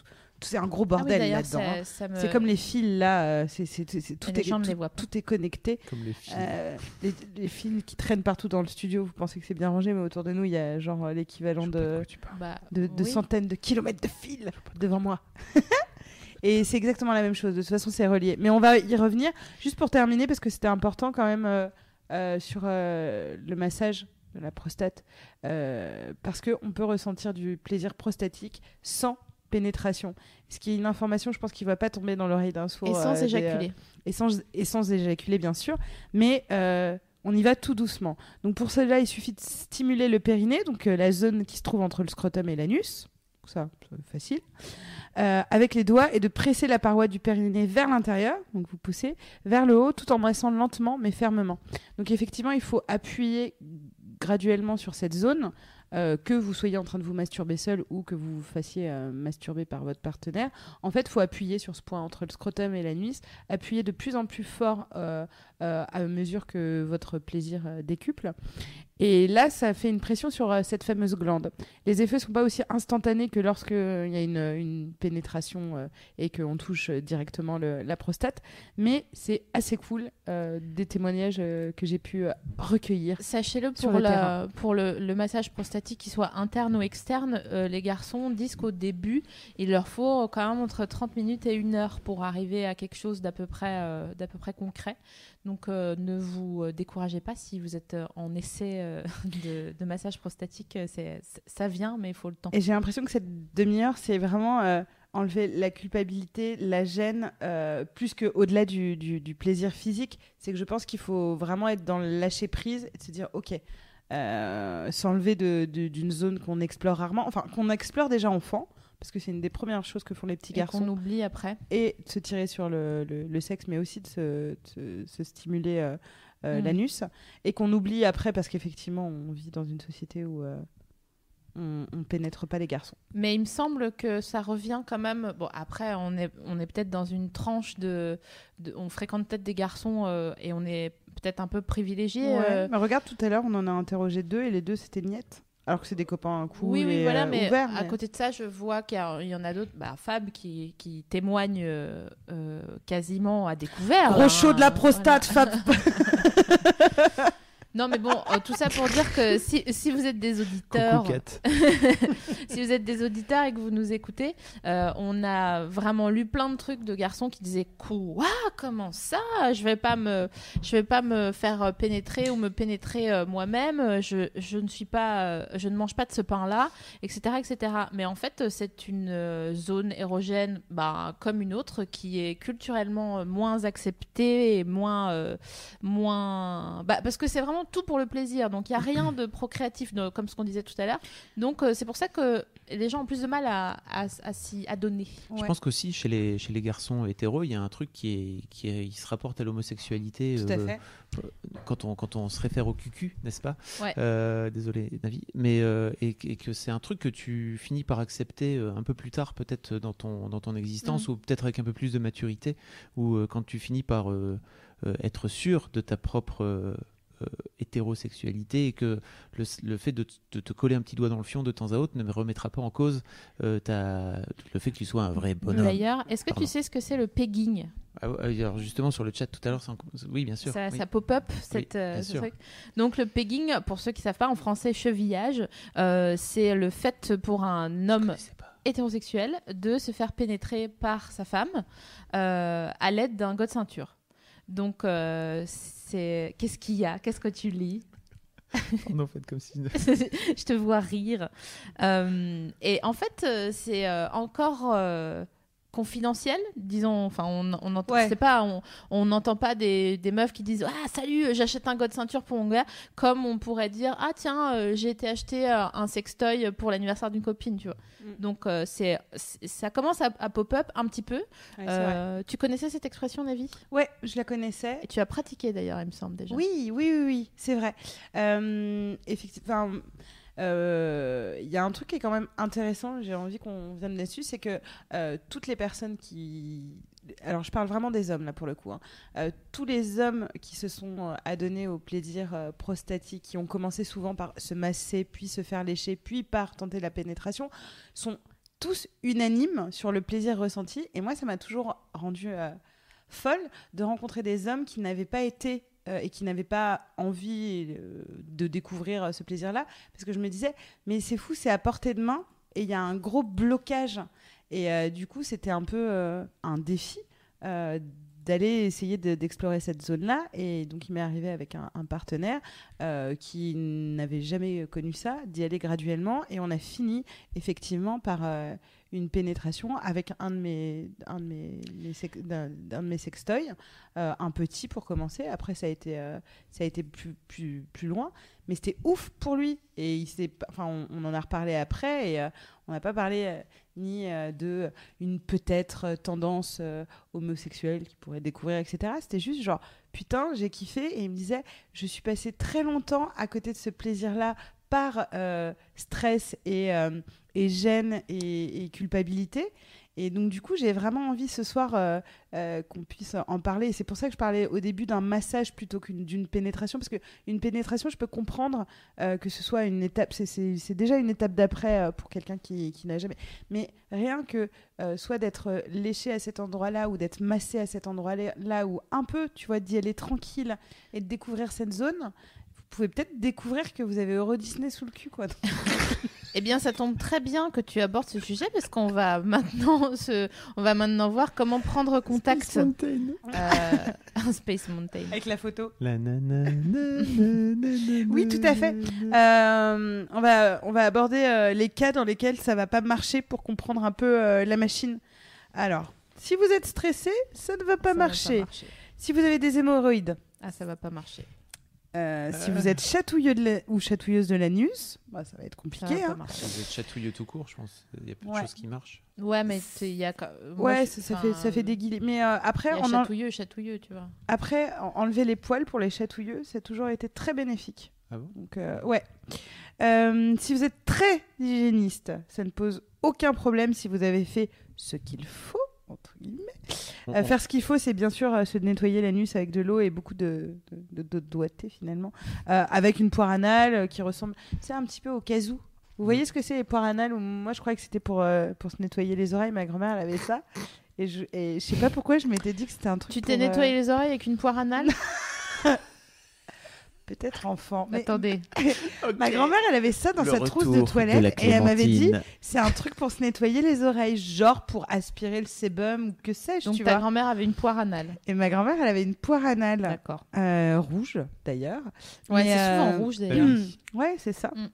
c'est un gros Ah oui, bordel là-dedans. hein. me- C'est comme les fils là, c'est, tout, Les est, gens ne tout, les voient pas. tout est connecté. Comme les filles. Euh, les, les fils qui traînent partout dans le studio, vous pensez que c'est bien rangé, mais autour de nous, il y a genre euh, l'équivalent de, Bah, de, de oui. centaines de kilomètres de fils devant moi. <laughs> Et c'est exactement la même chose. De toute façon, c'est relié. Mais on va y revenir. Juste pour terminer, parce que c'était important quand même euh, euh, sur euh, le massage de la prostate. euh, parce qu'on peut ressentir du plaisir prostatique sans pénétration. Ce qui est une information, je pense, qui ne va pas tomber dans l'oreille d'un sourd. Et sans euh, des, éjaculer. et sans, et sans éjaculer, bien sûr. Mais euh, on y va tout doucement. Donc pour cela, il suffit de stimuler le périnée, donc euh, la zone qui se trouve entre le scrotum et l'anus. Ça, c'est facile. Euh, avec les doigts et de presser la paroi du périnée vers l'intérieur, donc vous poussez, vers le haut tout en massant lentement mais fermement. Donc effectivement, il faut appuyer graduellement sur cette zone, euh, que vous soyez en train de vous masturber seul ou que vous vous fassiez euh, masturber par votre partenaire. En fait, il faut appuyer sur ce point entre le scrotum et l'anus, appuyer de plus en plus fort euh, à mesure que votre plaisir euh, décuple. Et là, ça fait une pression sur euh, cette fameuse glande. Les effets sont pas aussi instantanés que lorsque euh, il y a une, une pénétration et qu'on touche directement le- la prostate, mais c'est assez cool des témoignages que j'ai pu recueillir. Sachez-le pour, le la- pour le, le massage prostatique, qu'il soit interne ou externe, les garçons disent qu'au début, il leur faut quand même entre 30 minutes et une heure pour arriver à quelque chose d'à peu près, euh, d'à peu près concret. Donc euh, ne vous euh, découragez pas si vous êtes euh, en essai <laughs> de, massage prostatique. ça vient, mais il faut le temps. Et j'ai l'impression que cette demi-heure, c'est vraiment enlever la culpabilité, la gêne, plus qu'au-delà du, plaisir physique. C'est que je pense qu'il faut vraiment être dans le lâcher prise et se dire, OK, s'enlever d'une zone qu'on explore rarement, enfin qu'on explore déjà enfant, parce que c'est une des premières choses que font les petits Et qu'on garçons, oublie après. et de se tirer sur le, le- le sexe, mais aussi de se, de se- se stimuler euh, euh, Mm. l'anus et qu'on oublie après parce qu'effectivement on vit dans une société où euh, on, on pénètre pas les garçons. Mais il me semble que ça revient quand même. Bon, après, on est, on est peut-être dans une tranche de, de- On fréquente peut-être des garçons et on est peut-être un peu privilégié. Mais regarde tout à l'heure on en a interrogé deux et les deux c'était niette. Alors que c'est des copains cool oui, oui, et voilà, euh, mais ouverts, à côté de ça, je vois qu'il y, en a d'autres. Bah, Fab qui, qui témoigne euh, euh, quasiment à découvert. Gros hein, chaud de la voilà. prostate, Fab. <laughs> <laughs> Non, mais bon, euh, tout ça pour dire que si, si vous êtes des auditeurs, <laughs> si vous êtes des auditeurs et que vous nous écoutez, euh, on a vraiment lu plein de trucs de garçons qui disaient quoi? Comment ça? Je vais pas me je vais pas me faire euh, pénétrer ou me pénétrer euh, moi-même. Je, je ne suis pas je ne mange pas de ce pain là etc etc mais en fait c'est une zone érogène bah, comme une autre qui est culturellement moins acceptée et moins moins bah, parce que c'est vraiment tout pour le plaisir donc il y a rien de procréatif de- comme ce qu'on disait tout à l'heure donc euh, c'est pour ça que les gens ont plus de mal à, à, à s'y adonner. Je pense qu'aussi chez les, chez les garçons hétéros, il y a un truc qui, est, qui est- il se rapporte à l'homosexualité Tout à euh, fait. quand, on, quand on se réfère au cucu, n'est-ce pas? Ouais. Euh, Désolé, Navi. Mais, euh, et, et que c'est un truc que tu finis par accepter euh, un peu plus tard, peut-être dans ton, dans ton existence, Mm. ou peut-être avec un peu plus de maturité, ou euh, quand tu finis par euh, euh, être sûr de ta propre. Euh, euh, hétérosexualité et que le, le fait de, te coller un petit doigt dans le fion de temps à autre ne remettra pas en cause euh, ta, le fait que tu sois un vrai bonhomme. D'ailleurs, est-ce que Pardon. tu sais ce que c'est le pegging? Ah ouais, alors justement sur le chat tout à l'heure, oui bien sûr. ça, oui. ça pop-up cette, Oui, euh, bien ce truc. Donc le pegging, pour ceux qui savent pas, en français chevillage, euh, c'est le fait pour un homme hétérosexuel de se faire pénétrer par sa femme euh, à l'aide d'un god ceinture. Donc euh, c'est qu'est-ce qu'il y a? Qu'est-ce que tu lis? <laughs> Comme si. <laughs> je te vois rire. Euh, et en fait, euh, c'est euh, encore confidentiel, disons. Enfin, on on entend, Ouais. c'est pas, on on n'entend pas des, des meufs qui disent ah salut, j'achète un god ceinture pour mon gars, comme on pourrait dire ah tiens, euh, j'ai été acheter euh, un sextoy pour l'anniversaire d'une copine, tu vois. Mm. Donc euh, c'est, ça commence à, à pop-up un petit peu. Ouais. Euh, tu connaissais cette expression, Navi? Ouais, je la connaissais. Et tu as pratiqué d'ailleurs, il me semble déjà. Oui, oui, oui, oui, c'est vrai. Euh, effectivement, euh, il y a un truc qui est quand même intéressant, j'ai envie qu'on vienne là-dessus, c'est que euh, toutes les personnes qui... Alors je parle vraiment des hommes là pour le coup. hein. Euh, tous les hommes qui se sont euh, adonnés au plaisir euh, prostatique, qui ont commencé souvent par se masser, puis se faire lécher, puis par tenter la pénétration, sont tous unanimes sur le plaisir ressenti. Et moi, ça m'a toujours rendu euh, folle de rencontrer des hommes qui n'avaient pas été euh, et qui n'avaient pas envie euh, de découvrir euh, ce plaisir-là. Parce que je me disais, mais c'est fou, c'est à portée de main et il y a un gros blocage. Et du coup, c'était un peu un défi d'aller essayer de- d'explorer cette zone-là. Et donc, il m'est arrivé avec un, partenaire qui n'avait jamais connu ça, d'y aller graduellement. Et on a fini effectivement par une pénétration avec un de mes, un de mes, mes de mes sextoys, euh, un petit pour commencer. Après, ça a été, euh, ça a été plus, plus, plus loin. Mais c'était ouf pour lui. Et il enfin, on, en a reparlé après. Et euh, on n'a pas parlé ni de une peut-être tendance homosexuelle qui pourrait découvrir, etc. C'était juste genre, putain, j'ai kiffé. Et il me disait, je suis passé très longtemps à côté de ce plaisir-là par stress et, et gêne et, culpabilité. Et donc, du coup, j'ai vraiment envie ce soir euh, euh, qu'on puisse en parler. C'est pour ça que je parlais au début d'un massage plutôt qu'une d'une pénétration. Parce qu'une pénétration, je peux comprendre euh, que ce soit une étape. c'est- déjà une étape d'après pour quelqu'un qui, qui n'a jamais. Mais rien que soit d'être léché à cet endroit-là ou d'être massé à cet endroit-là, là ou un peu, tu vois, d'y aller tranquille et de découvrir cette zone, vous pouvez peut-être découvrir que vous avez Euro Disney sous le cul, quoi. <laughs> Eh bien, ça tombe très bien que tu abordes ce sujet parce qu'on va <laughs> maintenant se... on va maintenant voir comment prendre contact. Euh, un <laughs> Space Mountain. Avec la photo. La nanana, Oui, tout à fait. Euh, on, va, on va aborder euh, les cas dans lesquels ça va pas marcher pour comprendre un peu euh, la machine. Alors, si vous êtes stressé, ça ne va pas Ça va marcher. marcher. Si vous avez des hémorroïdes, Ah, ça va pas marcher. Euh, Si <laughs> vous êtes chatouilleux de la- ou chatouilleuse de l'anus, bah, ça va être Ça compliqué. va hein. marcher. Vous êtes chatouilleux tout court, je pense. Il y a peu de choses qui marchent. Ouais, mais il y a. moi, Ouais, je- ça, enfin, fait, ça fait des guillis. Mais euh, après, Il y a on en- chatouilleux, chatouilleux, tu vois. après, en- enlever les poils pour les chatouilleux, ça a toujours été très bénéfique. Ah bon? Donc, euh, ouais. Euh, si vous êtes très hygiéniste, ça ne pose aucun problème si vous avez fait ce qu'il faut, entre guillemets. On- Euh, faire ce qu'il faut, c'est bien sûr euh, se nettoyer l'anus avec de l'eau et beaucoup de, de, de- de doigté finalement, Euh, avec une poire anale qui ressemble, c'est un petit peu au casou. Vous voyez ce que c'est les poires anales Moi, je croyais que c'était pour, pour se nettoyer les oreilles. Ma grand-mère, elle avait ça. Et je, et je sais pas pourquoi, je m'étais dit que c'était un truc. Tu t'es nettoyé les oreilles avec une poire anale? <laughs> Peut-être enfant. Mais Attendez. <laughs> ma grand-mère, elle avait ça dans Le sa trousse de toilette et elle m'avait dit c'est un truc pour se nettoyer les oreilles, genre pour aspirer le sébum ou que sais-je, Donc tu ta grand-mère avait une poire anale. Et ma grand-mère, elle avait une poire anale D'accord. euh, rouge d'ailleurs. Ouais, c'est souvent euh, rouge d'ailleurs. oui. Hmm, ouais, c'est ça. Mm.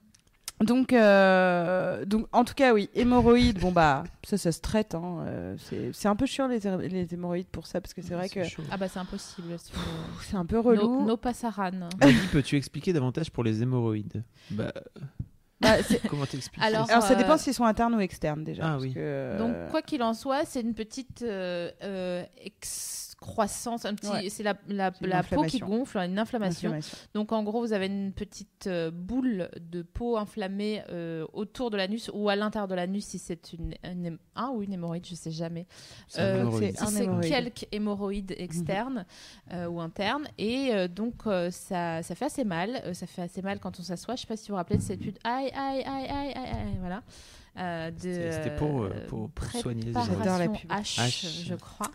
Donc, euh, donc, en tout cas, oui, hémorroïdes, bon bah, ça, ça se traite. hein, euh, c'est c'est un peu chiant les, les hémorroïdes pour ça, parce que c'est vrai que chaud. Ah bah c'est impossible. c'est- un peu No, relou. no passaran. Vas-y, <laughs> peux-tu expliquer davantage pour les hémorroïdes? Bah, Bah, comment t'expliques Alors, ça? Alors, ça Euh, dépend s'ils sont internes ou externes déjà. Ah parce oui. que, euh, Donc quoi qu'il en soit, c'est une petite euh, excroissance, un petit, Ouais. c'est la, la, la peau qui inflammation. gonfle, une inflammation. inflammation. Donc en gros, vous avez une petite euh, boule de peau inflammée euh, autour de l'anus ou à l'intérieur de l'anus si c'est une, une- un ou une hémorroïde, je sais jamais. C'est un Euh, hémorroïde. c'est si c'est hémorroïde. quelques hémorroïdes externes euh, ou internes. Et euh, donc, euh, ça, ça fait assez mal. Euh, ça fait assez mal quand on s'assoit. Je sais pas si vous vous rappelez de cette étude. Aïe, aïe, aïe, aïe, aïe, aïe. Voilà. Euh, de, C'était- pour, euh, euh, pour- pour soigner la pub. H, H. je crois.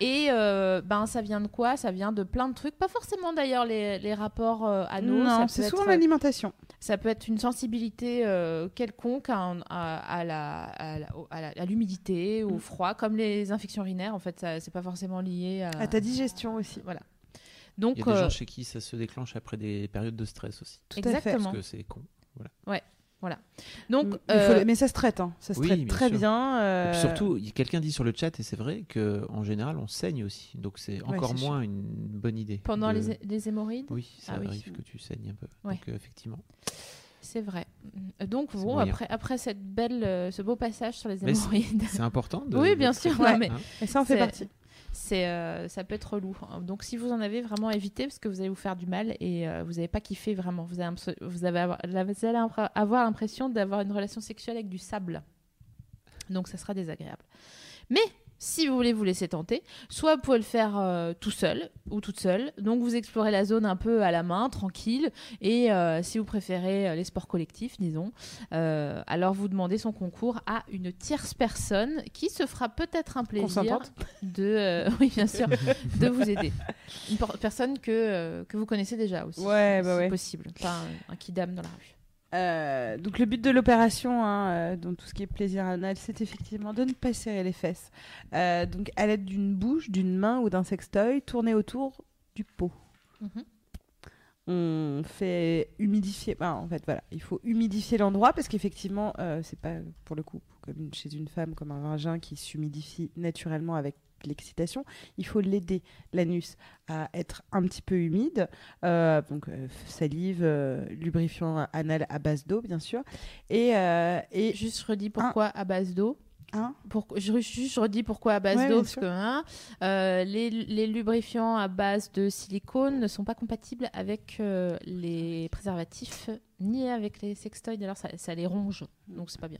Et euh, ben, ça vient de quoi? Ça vient de plein de trucs. Pas forcément d'ailleurs les, les rapports euh, anaux. Non, c'est souvent l'alimentation. ça peut être une sensibilité euh, quelconque à, à- à la- à la- à la- à l'humidité, au Mm. froid, comme les infections urinaires. En fait, ça- c'est pas forcément lié à, À ta digestion aussi. Voilà. Il Donc, y a des euh, gens chez qui ça se déclenche après des périodes de stress aussi. Tout à fait. exactement. Parce que c'est con. Donc, Mm, Faut- euh, Mais ça se traite, hein. ça se oui, traite bien très sûr. bien. euh, Et puis surtout, quelqu'un dit sur le chat, et c'est vrai qu'en général, on saigne aussi. Donc c'est encore moins une bonne idée. pendant de- les, les hémorroïdes, Oui, ça Ah oui. arrive que tu saignes un peu. Ouais. Donc euh, effectivement. c'est vrai. Donc, bon, moyen. après, après cette belle, euh, ce beau passage sur les hémorroïdes, C'est important de. Oui, bien sûr, Ouais. non, mais Hein Et ça en fait partie. C'est, euh, ça peut être lourd. Donc, si vous en avez vraiment évité, parce que vous allez vous faire du mal et euh, vous n'avez pas kiffé vraiment, vous avez vous allez avoir l'impression d'avoir une relation sexuelle avec du sable. Donc, ça sera désagréable. Mais si vous voulez vous laisser tenter, soit vous pouvez le faire euh, tout seul ou toute seule. Donc, vous explorez la zone un peu à la main, tranquille. Et euh, si vous préférez euh, les sports collectifs, disons, euh, alors vous demandez son concours à une tierce personne qui se fera peut-être un plaisir de, <laughs> oui bien sûr, <laughs> de vous aider. Une personne que, que vous connaissez déjà aussi. Ouais, bah si ouais. possible. Pas un, un kidam dans la rue. Euh, donc le but de l'opération, hein, euh, dans tout ce qui est plaisir anal, c'est effectivement de ne pas serrer les fesses. Euh, donc à l'aide d'une bouche, d'une main ou d'un sextoy, tourner autour du pot. Mhm. On fait humidifier. en fait, voilà, il faut humidifier l'endroit parce qu'effectivement, c'est pas pour le coup comme une- chez une femme comme un vagin qui s'humidifie naturellement avec l'excitation. Il faut l'aider l'anus à être un petit peu humide. Euh, donc euh, salive, euh, lubrifiant anal à base d'eau, bien sûr. Et, et Juste je redis pourquoi à base d'eau. hein, Pour, je, redis pourquoi à base Ouais, d'eau parce que hein, euh, les, les lubrifiants à base de silicone ne sont pas compatibles avec euh, les préservatifs ni avec les sextoys. Alors ça, ça les ronge, donc c'est pas bien.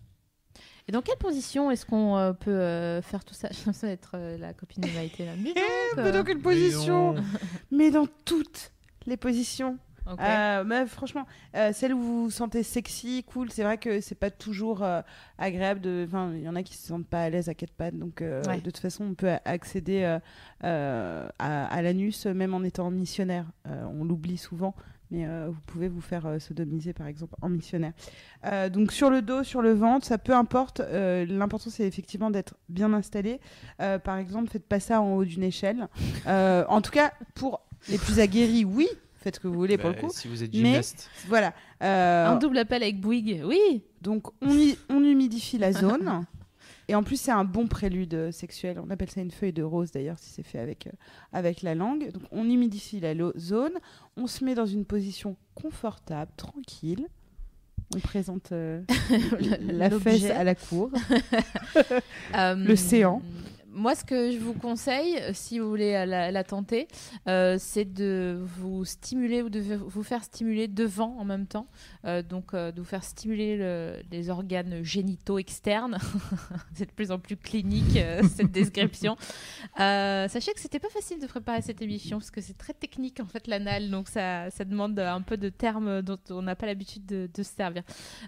Et dans quelle position est-ce qu'on euh, peut euh, faire tout ça? <laughs> Je pense être euh, la copine de Maïté là. Mais donc, mais dans quelle position <laughs> Mais dans toutes les positions. Euh, mais franchement, euh, celle où vous vous sentez sexy, cool, c'est vrai que c'est pas toujours euh, agréable. De... Enfin, il y en a qui se sentent pas à l'aise à quatre pattes, donc euh, Ouais. de toute façon, on peut a- accéder euh, euh, à, à l'anus même en étant missionnaire. Euh, on l'oublie souvent, mais euh, vous pouvez vous faire euh, sodomiser par exemple en missionnaire. Euh, donc sur le dos, sur le ventre, ça peu importe. Euh, L'important c'est effectivement d'être bien installé. Euh, par exemple, faites pas ça en haut d'une échelle. Euh, en tout cas, pour les plus aguerris, oui. Faites ce que vous voulez pour Bah, le coup. Si vous êtes Mais- gymnaste. Voilà. Euh, Un double appel avec Bouygues, oui. donc, on, y- on humidifie la zone. Et en plus, c'est un bon prélude sexuel. On appelle ça une feuille de rose d'ailleurs, si c'est fait avec, euh, avec la langue. Donc, on humidifie la zone. On se met dans une position confortable, tranquille. On présente euh, <laughs> la fesse à la cour. <laughs> <laughs> Euh, L'océan. Moi, ce que je vous conseille, euh, si vous voulez la, tenter, euh, c'est de vous stimuler ou de vous faire stimuler devant en même temps. Euh, donc, euh, de vous faire stimuler le- les organes génitaux externes. <laughs> c'est de plus en plus clinique, <laughs> cette description. Sachez que c'était pas facile de préparer cette émission parce que c'est très technique en fait l'anal, donc ça, demande un peu de termes dont on n'a pas l'habitude de, se servir.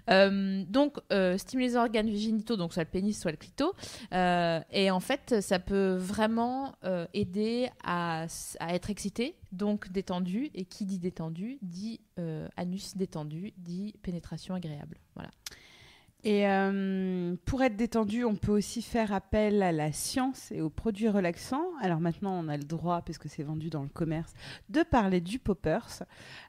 Donc, stimuler les organes génitaux, donc soit le pénis, soit le clito. Et en fait, ça peut vraiment euh, aider à, être excité, donc détendu. Et qui dit détendu dit euh, anus détendu, dit pénétration agréable. Voilà. Et euh, pour être détendu, on peut aussi faire appel à la science et aux produits relaxants. Alors maintenant, on a le droit, puisque c'est vendu dans le commerce, de parler du Poppers,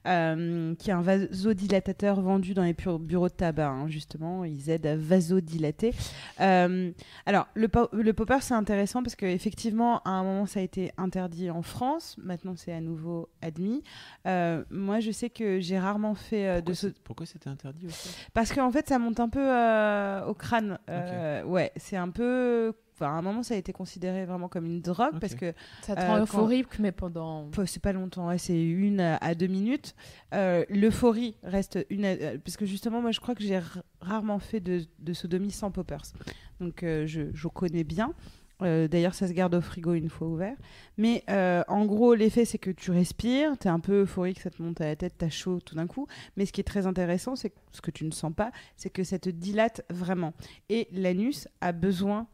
euh, qui est un vasodilatateur vendu dans les bureaux de tabac, hein, justement. Ils aident à vasodilater. Euh, alors, le, po- le Popper, c'est intéressant parce qu'effectivement, à un moment, ça a été interdit en France. Maintenant, c'est à nouveau admis. Moi, je sais que j'ai rarement fait de ce... Pourquoi c'était interdit aussi? Parce qu'en fait, ça monte un peu euh, au crâne. Euh, Ouais, c'est un peu. Enfin, à un moment, ça a été considéré vraiment comme une drogue parce que Ça te Euh, rend quand- euphorique, mais pendant. C'est pas longtemps, ouais, c'est une à deux minutes. Euh, L'euphorie reste une. à- parce que justement, moi, je crois que j'ai rarement fait de, de sodomie sans poppers. Donc, euh, je, je connais bien. Euh, D'ailleurs, ça se garde au frigo une fois ouvert. Mais euh, en gros, l'effet, c'est que tu respires, tu es un peu euphorique, ça te monte à la tête, tu as chaud tout d'un coup. Mais ce qui est très intéressant, c'est ce que tu ne sens pas, c'est que ça te dilate vraiment. Et l'anus a besoin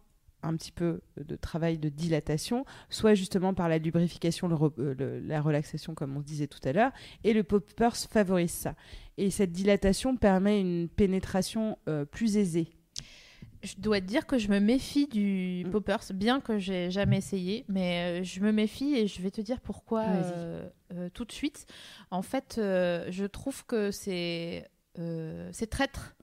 un petit peu de travail de dilatation, soit justement par la lubrification, euh, la relaxation, comme on se disait tout à l'heure, et le poppers favorise ça. Et cette dilatation permet une pénétration plus aisée. Je dois te dire que je me méfie du Mm. poppers, bien que j'ai jamais essayé, mais euh, je me méfie et je vais te dire pourquoi euh, euh, tout de suite. En fait, euh, je trouve que c'est euh, c'est traître.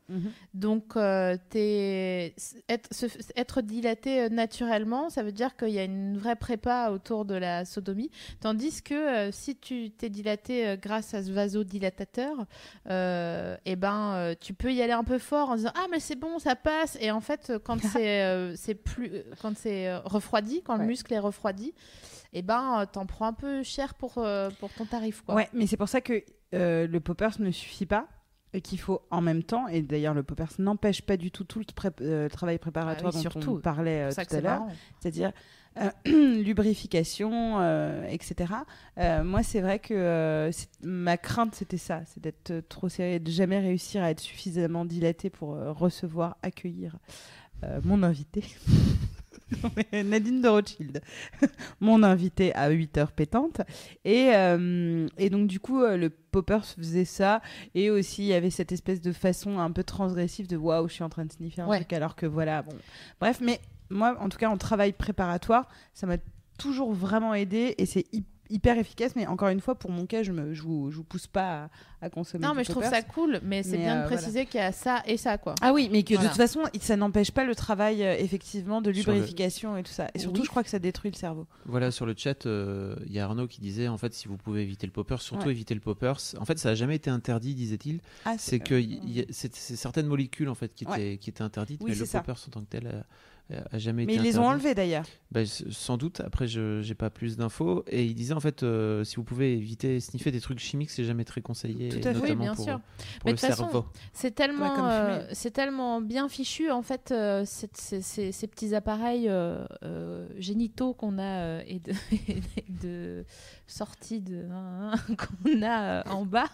Donc, euh, être, se- être dilaté euh, naturellement, ça veut dire qu'il y a une vraie prépa autour de la sodomie. Tandis que euh, si tu t'es dilaté grâce à ce vasodilatateur, eh ben, tu peux y aller un peu fort en disant Ah, mais c'est bon, ça passe. Et en fait, quand <laughs> c'est plus, quand c'est refroidi, quand Ouais. le muscle est refroidi, eh ben, t'en prends un peu cher pour, pour ton tarif. Quoi. Ouais, mais c'est pour ça que le poppers ne suffit pas et qu'il faut en même temps, et d'ailleurs le poppers n'empêche pas du tout tout le pré- euh, travail préparatoire Ah oui, dont surtout. on parlait euh, tout à l'heure. c'est-à-dire euh, <clears throat> lubrification, euh, etc. Moi, c'est vrai que ma crainte, c'était ça, c'est d'être trop serré, de jamais réussir à être suffisamment dilaté pour recevoir, accueillir mon invité. <laughs> <laughs> Nadine de Rothschild, <laughs> mon invité à 8 heures pétantes. Et, euh, et donc, du coup, euh, le Poppers faisait ça. Et aussi, il y avait cette espèce de façon un peu transgressive de waouh, je suis en train de sniffer un Ouais. truc alors que voilà. Bon. Bref, mais moi, en tout cas, en travail préparatoire, ça m'a toujours vraiment aidé et c'est hy- hyper efficace. Mais encore une fois, pour mon cas, je ne je vous, je vous pousse pas à, à consommer. Non, mais je trouve ça cool, mais c'est bien euh, de préciser qu'il y a ça et ça, quoi. Ah oui, mais que Voilà. de toute façon, ça n'empêche pas le travail euh, effectivement de le- lubrification et tout ça. Et surtout, Oui. je crois que ça détruit le cerveau. Voilà, sur le chat, euh, il y a Arnaud qui disait en fait, si vous pouvez éviter le popper, surtout Ouais. éviter le popper. En fait, ça n'a jamais été interdit, disait-il. Ah, C'est que c'est certaines molécules en fait qui Ouais. étaient, qui étaient interdites, Oui, mais le ça. popper en tant que tel a, jamais Mais été ils les ont enlevés d'ailleurs. S- sans doute. Après, je j'ai pas plus d'infos. Et il disait en fait, euh, si vous pouvez éviter sniffer des trucs chimiques, c'est jamais très conseillé, Tout à fait. notamment Oui, bien pour, sûr. pour Mais le de toute façon, cerveau. C'est tellement, euh, c'est tellement bien fichu en fait euh, ces, petits appareils euh, euh, génitaux qu'on a euh, et de, <laughs> et de sortie de hein, <laughs> qu'on a euh, en bas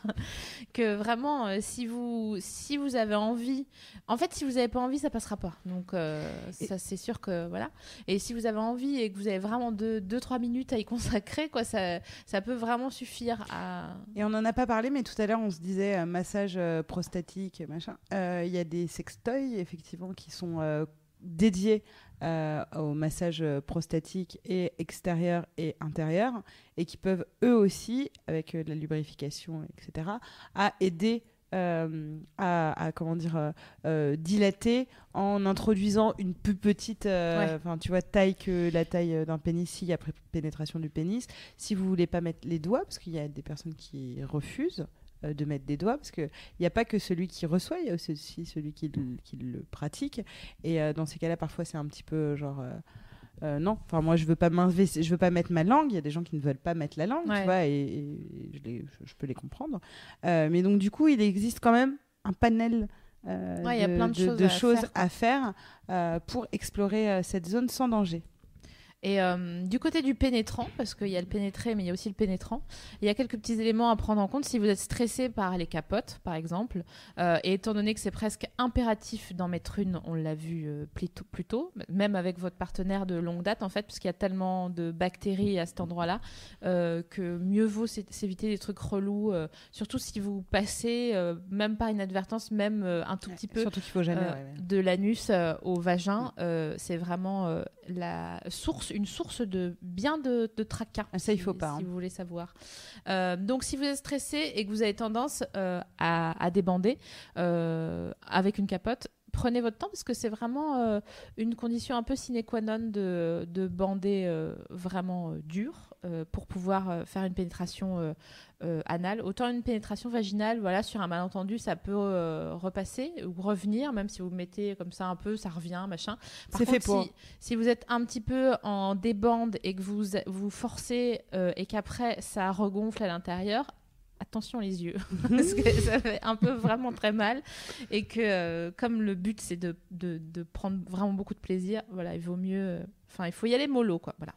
que vraiment euh, si vous si vous avez envie, en fait si vous n'avez pas envie ça passera pas. Donc euh, ça c'est sûr que voilà. Et si vous avez envie et que vous avez vraiment 2-3 minutes à y consacrer quoi, ça ça peut vraiment suffire à Et on n'en a pas parlé, mais tout à l'heure, on se disait euh, massage euh, prostatique, machin. Euh, Il y a des sextoys, effectivement, qui sont dédiés au massage prostatique et extérieur et intérieur, et qui peuvent eux aussi, avec de la lubrification, etc., à aider euh, à, à, comment dire euh, euh, dilater en introduisant une plus petite euh, Ouais. tu vois taille que la taille d'un pénis si après pénétration du pénis si vous voulez pas mettre les doigts parce qu'il y a des personnes qui refusent de mettre des doigts parce qu'il n'y a pas que celui qui reçoit, il y a aussi celui qui, le- qui le pratique. Et dans ces cas-là, parfois, c'est un petit peu genre. Euh, non, enfin moi je veux pas je veux pas mettre ma langue. Il y a des gens qui ne veulent pas mettre la langue, Ouais. tu vois, et, et je, les- je- je peux les comprendre. Euh, mais donc du coup, il existe quand même un panel euh, Ouais, il y a de, plein de choses de à choses faire, à faire euh, pour explorer cette zone sans danger. Et euh, du côté du pénétrant, parce qu'il y a le pénétré, mais il y a aussi le pénétrant, il y a quelques petits éléments à prendre en compte si vous êtes stressé par les capotes, par exemple. Euh, et étant donné que c'est presque impératif d'en mettre une, on l'a vu euh, plus tôt- même avec votre partenaire de longue date, en fait, parce qu'il y a tellement de bactéries à cet endroit-là, euh, que mieux vaut s'é- s'éviter des trucs relous, surtout si vous passez, même par inadvertance, même un tout petit peu, Surtout qu'il faut jamais. ouais, ouais. de l'anus au vagin, euh, c'est vraiment la source, une source de bien de, de tracas. Ah, ça, il si- faut pas, Si hein. vous voulez savoir. Euh, donc, si vous êtes stressé et que vous avez tendance euh, à, à débander euh, avec une capote, prenez votre temps parce que c'est vraiment euh, une condition un peu sine qua non de, de bander euh, vraiment euh, dur pour pouvoir faire une pénétration anale. Autant une pénétration vaginale, voilà, sur un malentendu, ça peut repasser ou revenir, même si vous mettez comme ça un peu, ça revient, machin. Par contre, fait pour. Si, si vous êtes un petit peu en débande et que vous vous forcez et qu'après ça regonfle à l'intérieur, attention les yeux, <laughs> parce que ça fait un peu vraiment très mal et que euh, comme le but c'est de, de, de prendre vraiment beaucoup de plaisir, voilà, il vaut mieux, euh, enfin il faut y aller mollo quoi, voilà.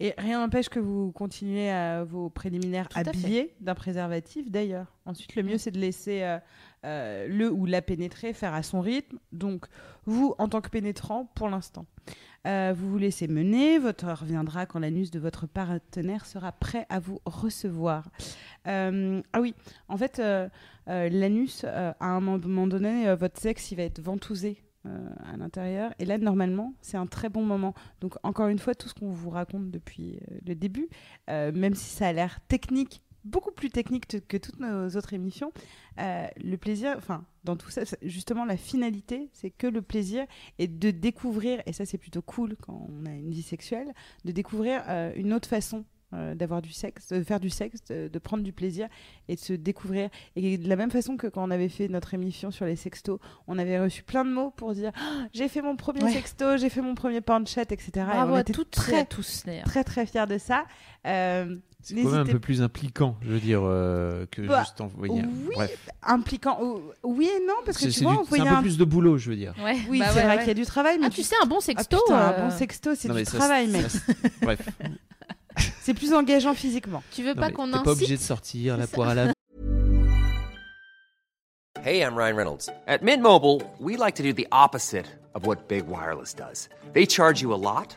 Et rien n'empêche que vous continuez à vos préliminaires Tout habillés d'un préservatif d'ailleurs. Ensuite, le mieux, c'est de laisser euh, euh, le ou la pénétrer faire à son rythme. Donc, vous, en tant que pénétrant, pour l'instant, euh, vous vous laissez mener. Votre heure viendra quand l'anus de votre partenaire sera prêt à vous recevoir. Euh, ah oui, en fait, euh, l'anus, à un moment donné, votre sexe, il va être ventousé. à l'intérieur et là normalement c'est un très bon moment donc encore une fois tout ce qu'on vous raconte depuis le début même si ça a l'air technique beaucoup plus technique te- que toutes nos autres émissions euh, le plaisir enfin dans tout ça justement la finalité c'est que le plaisir est de découvrir et ça c'est plutôt cool quand on a une vie sexuelle de découvrir euh, une autre façon euh, d'avoir du sexe, de faire du sexe, de, de prendre du plaisir et de se découvrir. Et de la même façon que quand on avait fait notre émission sur les sextos, on avait reçu plein de mots pour dire Ah, j'ai fait mon premier Ouais. sexto, j'ai fait mon premier porn chat, etc. et on était très, tous d'ailleurs. très très fiers de ça. Euh, C'est quand même un peu plus impliquant, je veux dire, euh, que Bah, juste envoyer. oui, Bref, impliquant, oh, oui et non, parce que c'est tu vois, du- c'est envoyer un peu un... plus de boulot, je veux dire. Ouais, Oui, bah c'est ouais, vrai ouais. qu'il y a du travail, mais Ah, tu tu sais, un bon Ah, sexto. putain, un euh, bon sexto, c'est du mais ça, travail, mec. ça, Bref, <laughs> C'est plus engageant physiquement. Tu veux Non, pas qu'on t'es pas obligé incite de sortir la poire à la <laughs> Hey, I'm Ryan Reynolds. At Mint Mobile, we like to do the opposite of what Big Wireless does. They charge you a lot,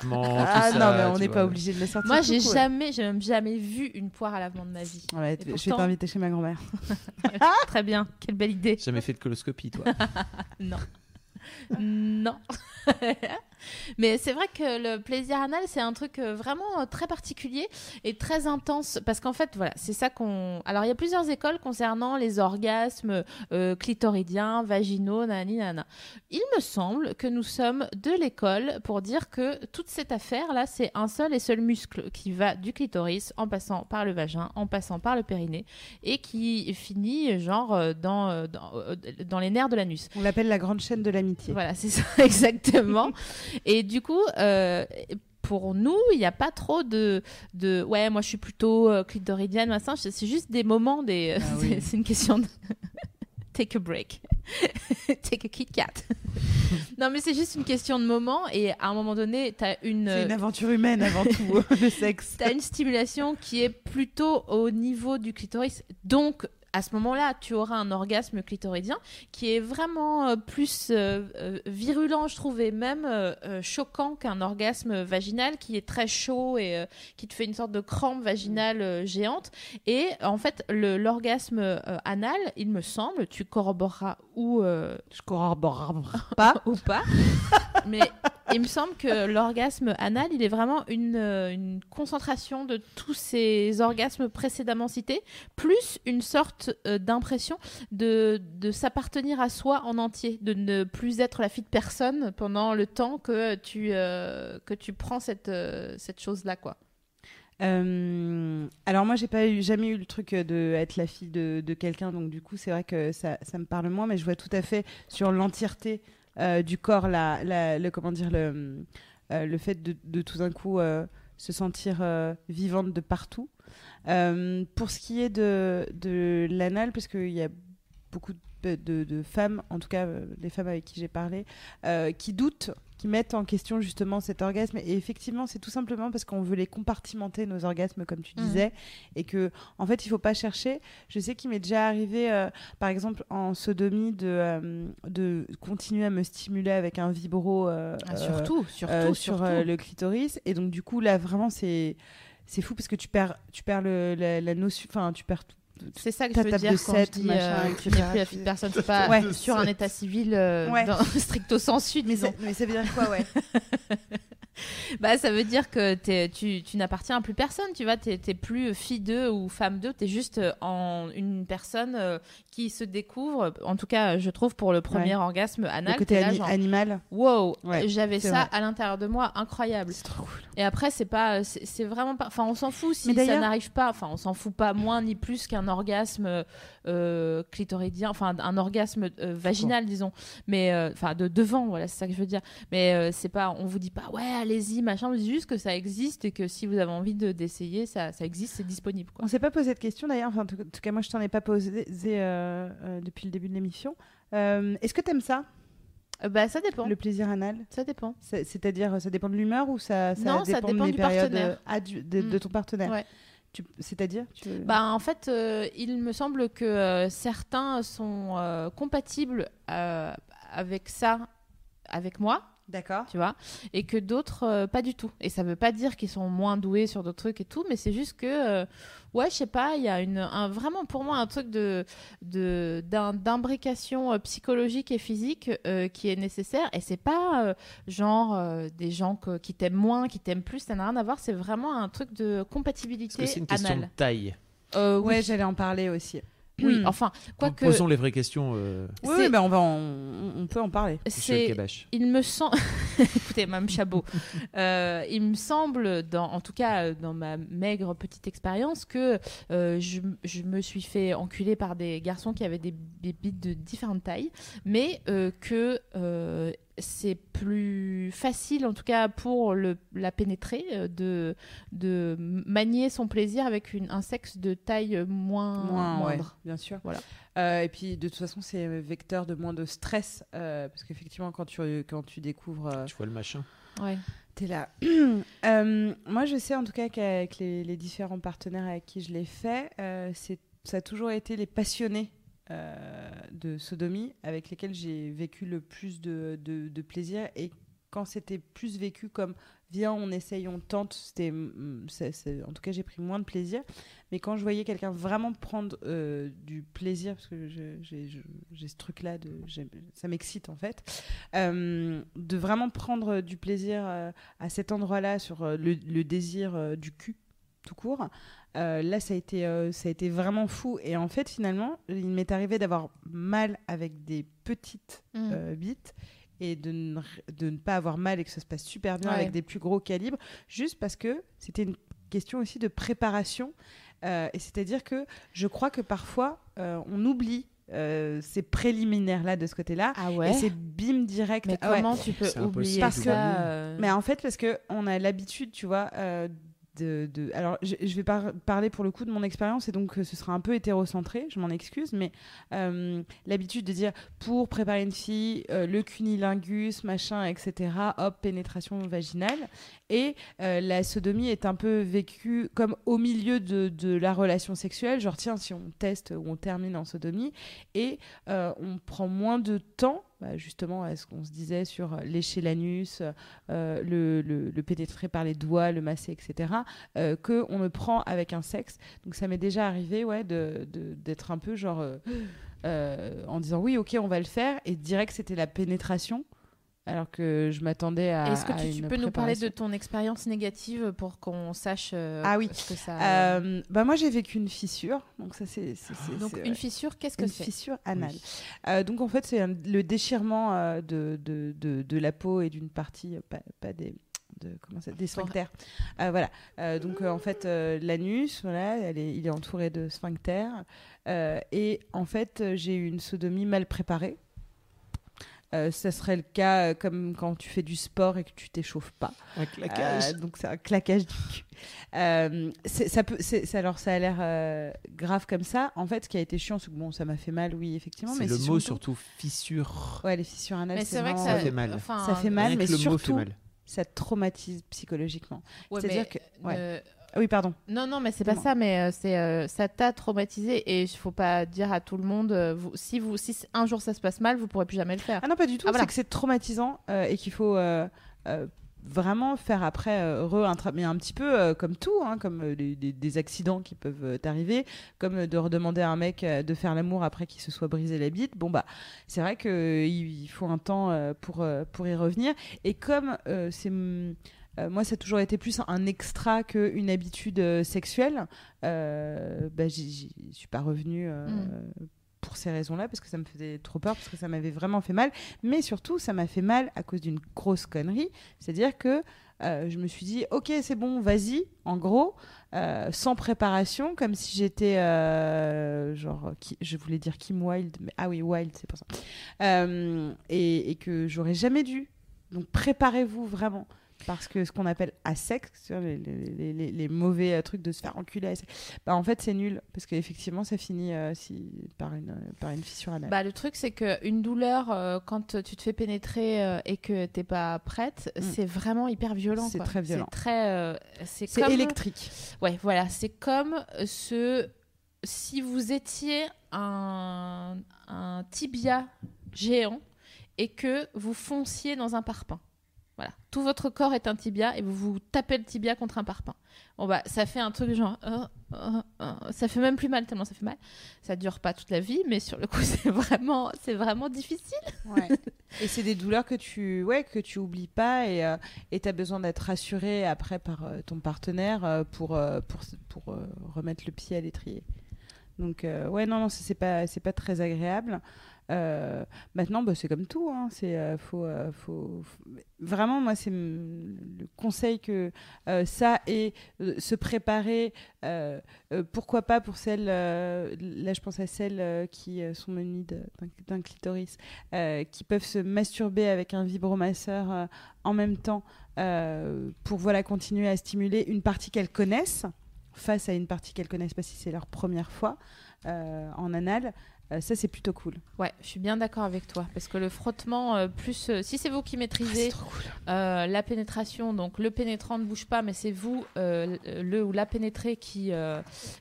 Ah non, ça, mais on n'est pas obligé de le sortir. Moi, j'ai jamais, j'ai même jamais vu une poire à lavement de ma vie. Ouais, je vais t'inviter chez ma grand-mère. <laughs> Très bien, quelle belle idée. Jamais fait de coloscopie, toi. <laughs> Non. non. <laughs> Mais c'est vrai que le plaisir anal, c'est un truc euh, vraiment euh, très particulier et très intense. Parce qu'en fait, voilà, c'est ça qu'on. Alors, il y a plusieurs écoles concernant les orgasmes euh, clitoridiens, vaginaux, nanani, nana. Il me semble que nous sommes de l'école pour dire que toute cette affaire-là, c'est un seul et seul muscle qui va du clitoris en passant par le vagin, en passant par le périnée et qui finit, genre, euh, dans, dans, dans les nerfs de l'anus. On l'appelle la grande chaîne de l'amitié. Voilà, c'est ça, <laughs> exactement. Et du coup, euh, pour nous, il n'y a pas trop de, de. Ouais, moi je suis plutôt euh, clitoridienne, machin. C'est juste des moments, des. Ah <laughs> oui. c'est- c'est une question de. <laughs> Take a break. <laughs> Take a Kit Kat. non, mais c'est juste une question de moment. Et à un moment donné, tu as une. C'est une aventure humaine avant tout, le sexe. T'as une stimulation qui est plutôt au niveau du clitoris, donc à ce moment-là, tu auras un orgasme clitoridien qui est vraiment euh, plus euh, euh, virulent, je trouve, et même euh, choquant qu'un orgasme vaginal qui est très chaud et qui te fait une sorte de crampe vaginale géante. Et en fait, l'orgasme anal, il me semble, tu corroboreras ou, Je corrobore <laughs> pas. ou pas, mais il me semble que l'orgasme anal, il est vraiment une, euh, une concentration de tous ces orgasmes précédemment cités, plus une sorte euh, d'impression de, s'appartenir à soi en entier, de ne plus être la fille de personne pendant le temps que tu, euh, que tu prends cette, cette chose-là, quoi. Alors moi j'ai pas jamais eu le truc de être la fille de, de quelqu'un donc du coup c'est vrai que ça, ça me parle moins mais je vois tout à fait sur l'entièreté euh, du corps la, la- le comment dire le, euh, le fait de, de tout d'un coup euh, se sentir vivante de partout. Pour ce qui est de, de l'anal parce qu'il y a beaucoup de, de- femmes en tout cas les femmes avec qui j'ai parlé qui doutent qui mettent en question justement cet orgasme. Et effectivement, c'est tout simplement parce qu'on veut les compartimenter, nos orgasmes, comme tu Mhm. disais, et que, en fait, il faut pas chercher. Je sais qu'il m'est déjà arrivé, euh, par exemple, en sodomie, de, euh, de continuer à me stimuler avec un vibro euh, Ah, surtout, surtout, sur surtout. le clitoris. Et donc, du coup, là, vraiment, c'est. C'est fou parce que tu perds, tu perds le, la, la notion, enfin tu perds tout. C'est ça que je veux dire de quand je dis machin, euh, plus personne. C'est pas Ouais. sur un état civil euh, Ouais. dans- <laughs> stricto sensu, mais ça veut dire quoi, ouais? <laughs> <laughs> Bah, ça veut dire que tu, tu n'appartiens à plus personne, tu vois, t'es t'es plus fille d'eux ou femme d'eux, t'es juste euh, en une personne euh, qui se découvre, en tout cas, je trouve, pour le premier Ouais. orgasme anal, Le côté ani- animal. wow, Ouais, j'avais ça vrai. à l'intérieur de moi, incroyable. C'est trop cool. Et après, c'est pas, c'est vraiment pas, enfin, on s'en fout si ça n'arrive pas, enfin, on s'en fout pas moins ni plus qu'un orgasme euh, clitoridien, enfin, un orgasme euh, vaginal, disons, mais euh, enfin, de devant, voilà, c'est ça que je veux dire. Mais c'est pas, on vous dit pas, ouais, allez-y, machin, on dit juste que ça existe et que si vous avez envie de d'essayer, ça, ça existe, c'est disponible, quoi. On s'est pas posé de question d'ailleurs, enfin, en tout cas moi je t'en ai pas posé depuis le début de l'émission. Est-ce que t'aimes ça, bah, ça dépend. le plaisir anal? Ça dépend. C'est- C'est-à-dire, ça dépend de l'humeur ou ça, ça Non, ça dépend, des du périodes partenaire. ah, du- de, de Mm. ton partenaire? Ouais. C'est-à-dire. Bah, en fait, euh, il me semble que euh, certains sont euh, compatibles avec ça, avec moi, D'accord. tu vois, et que d'autres euh, pas du tout. Et ça veut pas dire qu'ils sont moins doués sur d'autres trucs et tout, mais c'est juste que, euh, ouais, je sais pas, il y a une, un, vraiment pour moi un truc de, d'imbrication euh, psychologique et physique euh, qui est nécessaire. Et c'est pas euh, genre euh, des gens que- qui t'aiment moins, qui t'aiment plus, ça n'a rien à voir. C'est vraiment un truc de Est-ce compatibilité que c'est une question de taille Euh, Ouais, oui, j'allais en parler aussi. Oui, Hmm. enfin, quoique. Posons les vraies questions, euh, Oui, oui, bah, on, va en- on, peut en parler. C'est il me semble <laughs> écoutez Mme Chabot euh, il me semble dans en tout cas euh, dans ma maigre petite expérience que euh, je, je me suis fait enculer par des garçons qui avaient des, des bites de différentes tailles mais euh, que c'est plus facile, en tout cas pour le, la pénétrer, de, de manier son plaisir avec une, un sexe de taille moins, Moins, ouais, moindre. bien sûr. Voilà. Euh, et puis, de toute façon, c'est vecteur de moins de stress. euh, parce qu'effectivement, quand tu, quand tu découvres. euh, Tu vois le machin. Ouais. T'es là. <clears throat> Euh, moi, je sais en tout cas qu'avec les, les différents partenaires avec qui je l'ai fait, euh, c'est- ça a toujours été les passionnés euh, de sodomie avec lesquels j'ai vécu le plus de, de- de plaisir. Et quand c'était plus vécu comme viens, on essaye, on tente, c'était, mm, c'est- en tout cas, j'ai pris moins de plaisir. Mais quand je voyais quelqu'un vraiment prendre euh, du plaisir, parce que j'ai ce truc-là, de, ça m'excite en fait, euh, de vraiment prendre du plaisir euh, à cet endroit-là sur le, le désir du cul tout court. là, ça a, été, ça a été vraiment fou. Et en fait, finalement, il m'est arrivé d'avoir mal avec des petites Mm. euh, bites et de ne, de ne pas avoir mal et que ça se passe super bien Ouais. avec des plus gros calibres, juste parce que c'était une question aussi de préparation. Euh, et c'est-à-dire que je crois que parfois, euh, on oublie euh, ces préliminaires-là de ce côté-là. Ah ouais? Et c'est bim direct. Mais Ah ouais. comment tu peux oublier Parce que- ça euh, Mais en fait, parce que on a l'habitude, tu vois, euh, Alors, je, je vais par- parler pour le coup de mon expérience et donc euh, ce sera un peu hétérocentré, je m'en excuse, mais euh, l'habitude de dire pour préparer une fille, euh, le cunilingus, machin, etc., hop, pénétration vaginale. Et euh, la sodomie est un peu vécue comme au milieu de, la relation sexuelle, genre tiens, si on teste ou on termine en sodomie, et on prend moins de temps. Bah, justement, à ce qu'on se disait sur euh, lécher l'anus, euh, le, le- le pénétrer par les doigts, le masser, etc., euh, que on ne prend avec un sexe. Donc ça m'est déjà arrivé, ouais, de- de- d'être un peu genre en disant oui, ok, on va le faire, et direct c'était la pénétration, alors que je m'attendais à. Est-ce que à tu, tu une peux nous parler de ton expérience négative pour qu'on sache euh, Ah oui. ce que ça. Euh, bah moi j'ai vécu une fissure, donc ça c'est c'est- Donc une fissure, qu'est-ce que une c'est fissure anale. Euh, donc en fait, c'est le déchirement euh, de, de, de, de la peau et d'une partie, euh, pas, pas des, de, comment ça, des sphincters. Euh, voilà. Euh, donc euh, en fait, euh, l'anus, voilà, elle est, il est entouré de sphincters. Euh, et en fait, j'ai eu une sodomie mal préparée. Euh, ça serait le cas euh, comme quand tu fais du sport et que tu t'échauffes pas. Un claquage. Euh, donc c'est un claquage du cul. Euh, ça peut, alors ça a l'air euh, grave comme ça. En fait, ce qui a été chiant, c'est que bon, ça m'a fait mal, oui, effectivement. c'est mais le mot surtout- surtout fissure. Ouais, les fissures anales, Mais c'est vrai que ça, Ça fait mal. enfin, Ça fait mal, mais surtout, mal. ça traumatise psychologiquement. Ouais, C'est-à-dire que- ouais. Ah oui, pardon. Non, non, mais c'est pas ça, mais euh, c'est euh, ça t'a traumatisé et il faut pas dire à tout le monde euh, vous- si vous si un jour ça se passe mal, vous pourrez plus jamais le faire. Ah non, pas du tout. Ah, voilà. C'est que c'est traumatisant et qu'il faut vraiment faire après euh, re mais un petit peu euh, comme tout, hein, comme euh, des, accidents qui peuvent t'arriver, comme de redemander à un mec de faire l'amour après qu'il se soit brisé la bite. Bon bah, c'est vrai que euh, il, il faut un temps pour pour y revenir. Et comme c'est hum, euh, moi, ça a toujours été plus un extra qu'une habitude euh, sexuelle. Euh, bah, j'y suis pas revenue Mm. pour ces raisons-là, parce que ça me faisait trop peur, parce que ça m'avait vraiment fait mal. Mais surtout, ça m'a fait mal à cause d'une grosse connerie. C'est-à-dire que euh, je me suis dit, ok, c'est bon, vas-y, en gros, euh, sans préparation, comme si j'étais, euh, genre, qui- je voulais dire Kim Wilde, mais ah oui, Wilde, c'est pour ça. Et, et que j'aurais jamais dû. Donc préparez-vous vraiment. Parce que ce qu'on appelle à sec, les, les- les- les- les mauvais euh, trucs de se faire enculer, à sec, bah en fait c'est nul. Parce qu'effectivement ça finit euh, si, par, une, par une fissure anale. Bah, le truc, c'est qu'une douleur, euh, quand tu te fais pénétrer euh, et que t'es pas prête, Mm. c'est vraiment hyper violent. C'est très violent. C'est très. c'est c'est comme- électrique. Ouais, voilà. C'est comme ce. Si vous étiez un, un tibia géant et que vous fonciez dans un parpaing. Voilà. Tout votre corps est un tibia et vous vous tapez le tibia contre un parpaing. Bon, bah, ça fait un truc genre. euh, euh, euh, ça fait même plus mal tellement ça fait mal. Ça dure pas toute la vie, mais sur le coup, <laughs> c'est vraiment, c'est vraiment difficile. <laughs> et c'est des douleurs que tu, ouais, que tu oublies pas et tu as besoin d'être rassuré après par euh, ton partenaire euh, pour, euh, pour, pour euh, remettre le pied à l'étrier. Donc, euh, ouais, non, non, c'est c'est pas, c'est pas très agréable. Euh, maintenant, bah, c'est comme tout. Hein, c'est euh, faut, euh, faut, vraiment, moi, c'est le conseil que ça et se préparer. pourquoi pas pour celles, là, je pense à celles qui sont munies d'un clitoris, qui peuvent se masturber avec un vibromasseur en même temps pour voilà continuer à stimuler une partie qu'elles connaissent face à une partie qu'elles connaissent pas si c'est leur première fois en anal. Euh, ça, c'est plutôt cool. Ouais, je suis bien d'accord avec toi parce que le frottement, euh, plus euh, si c'est vous qui maîtrisez euh, la pénétration, donc le pénétrant ne bouge pas, mais c'est vous le ou la pénétrée qui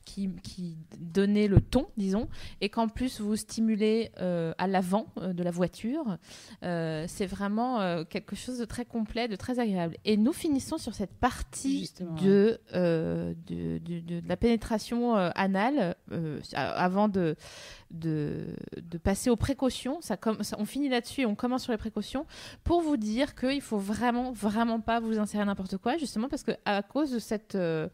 qui qui donnez le ton, disons, et qu'en plus vous stimulez à l'avant de la voiture, c'est vraiment quelque chose de très complet, de très agréable. Et nous finissons sur cette partie de, de, de- de- de la pénétration anale avant de de, de passer aux précautions. Ça, com- ça- on finit là-dessus et on commence sur les précautions pour vous dire qu'il faut vraiment, vraiment pas vous insérer n'importe quoi, justement parce que à cause de cette, euh,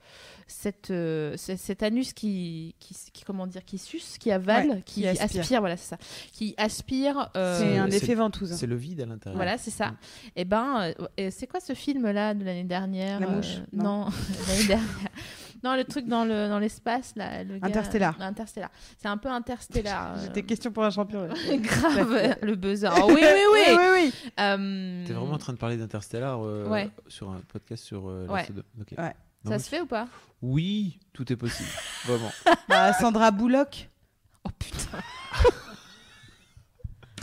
cette, euh, cet anus qui, qui, qui, comment dire, qui suce, qui avale, Ouais, qui, qui aspire. aspire. voilà, c'est ça, qui aspire. euh, c'est un effet ventouse. C'est le vide à l'intérieur. voilà, c'est ça. Mm. Et ben, euh, c'est quoi ce film-là de l'année dernière La mouche euh, Non. Non, <laughs> l'année dernière. Non, le truc dans le dans l'espace là. Le gars- Interstellar. Interstellar. C'est un peu interstellar. <laughs> euh, C'était question pour un champion. ouais. <laughs> Grave, le buzzer. Oh, oui, oui, oui. <laughs> oui, oui, oui. Euh, T'es vraiment en train de parler d'Interstellar euh, Ouais. sur un podcast sur euh, la Ouais. Sodome. Ok. Ouais. Non, Ça mais- se fait ou pas? Oui, tout est possible. Vraiment. Bah, Sandra Bullock. Oh putain.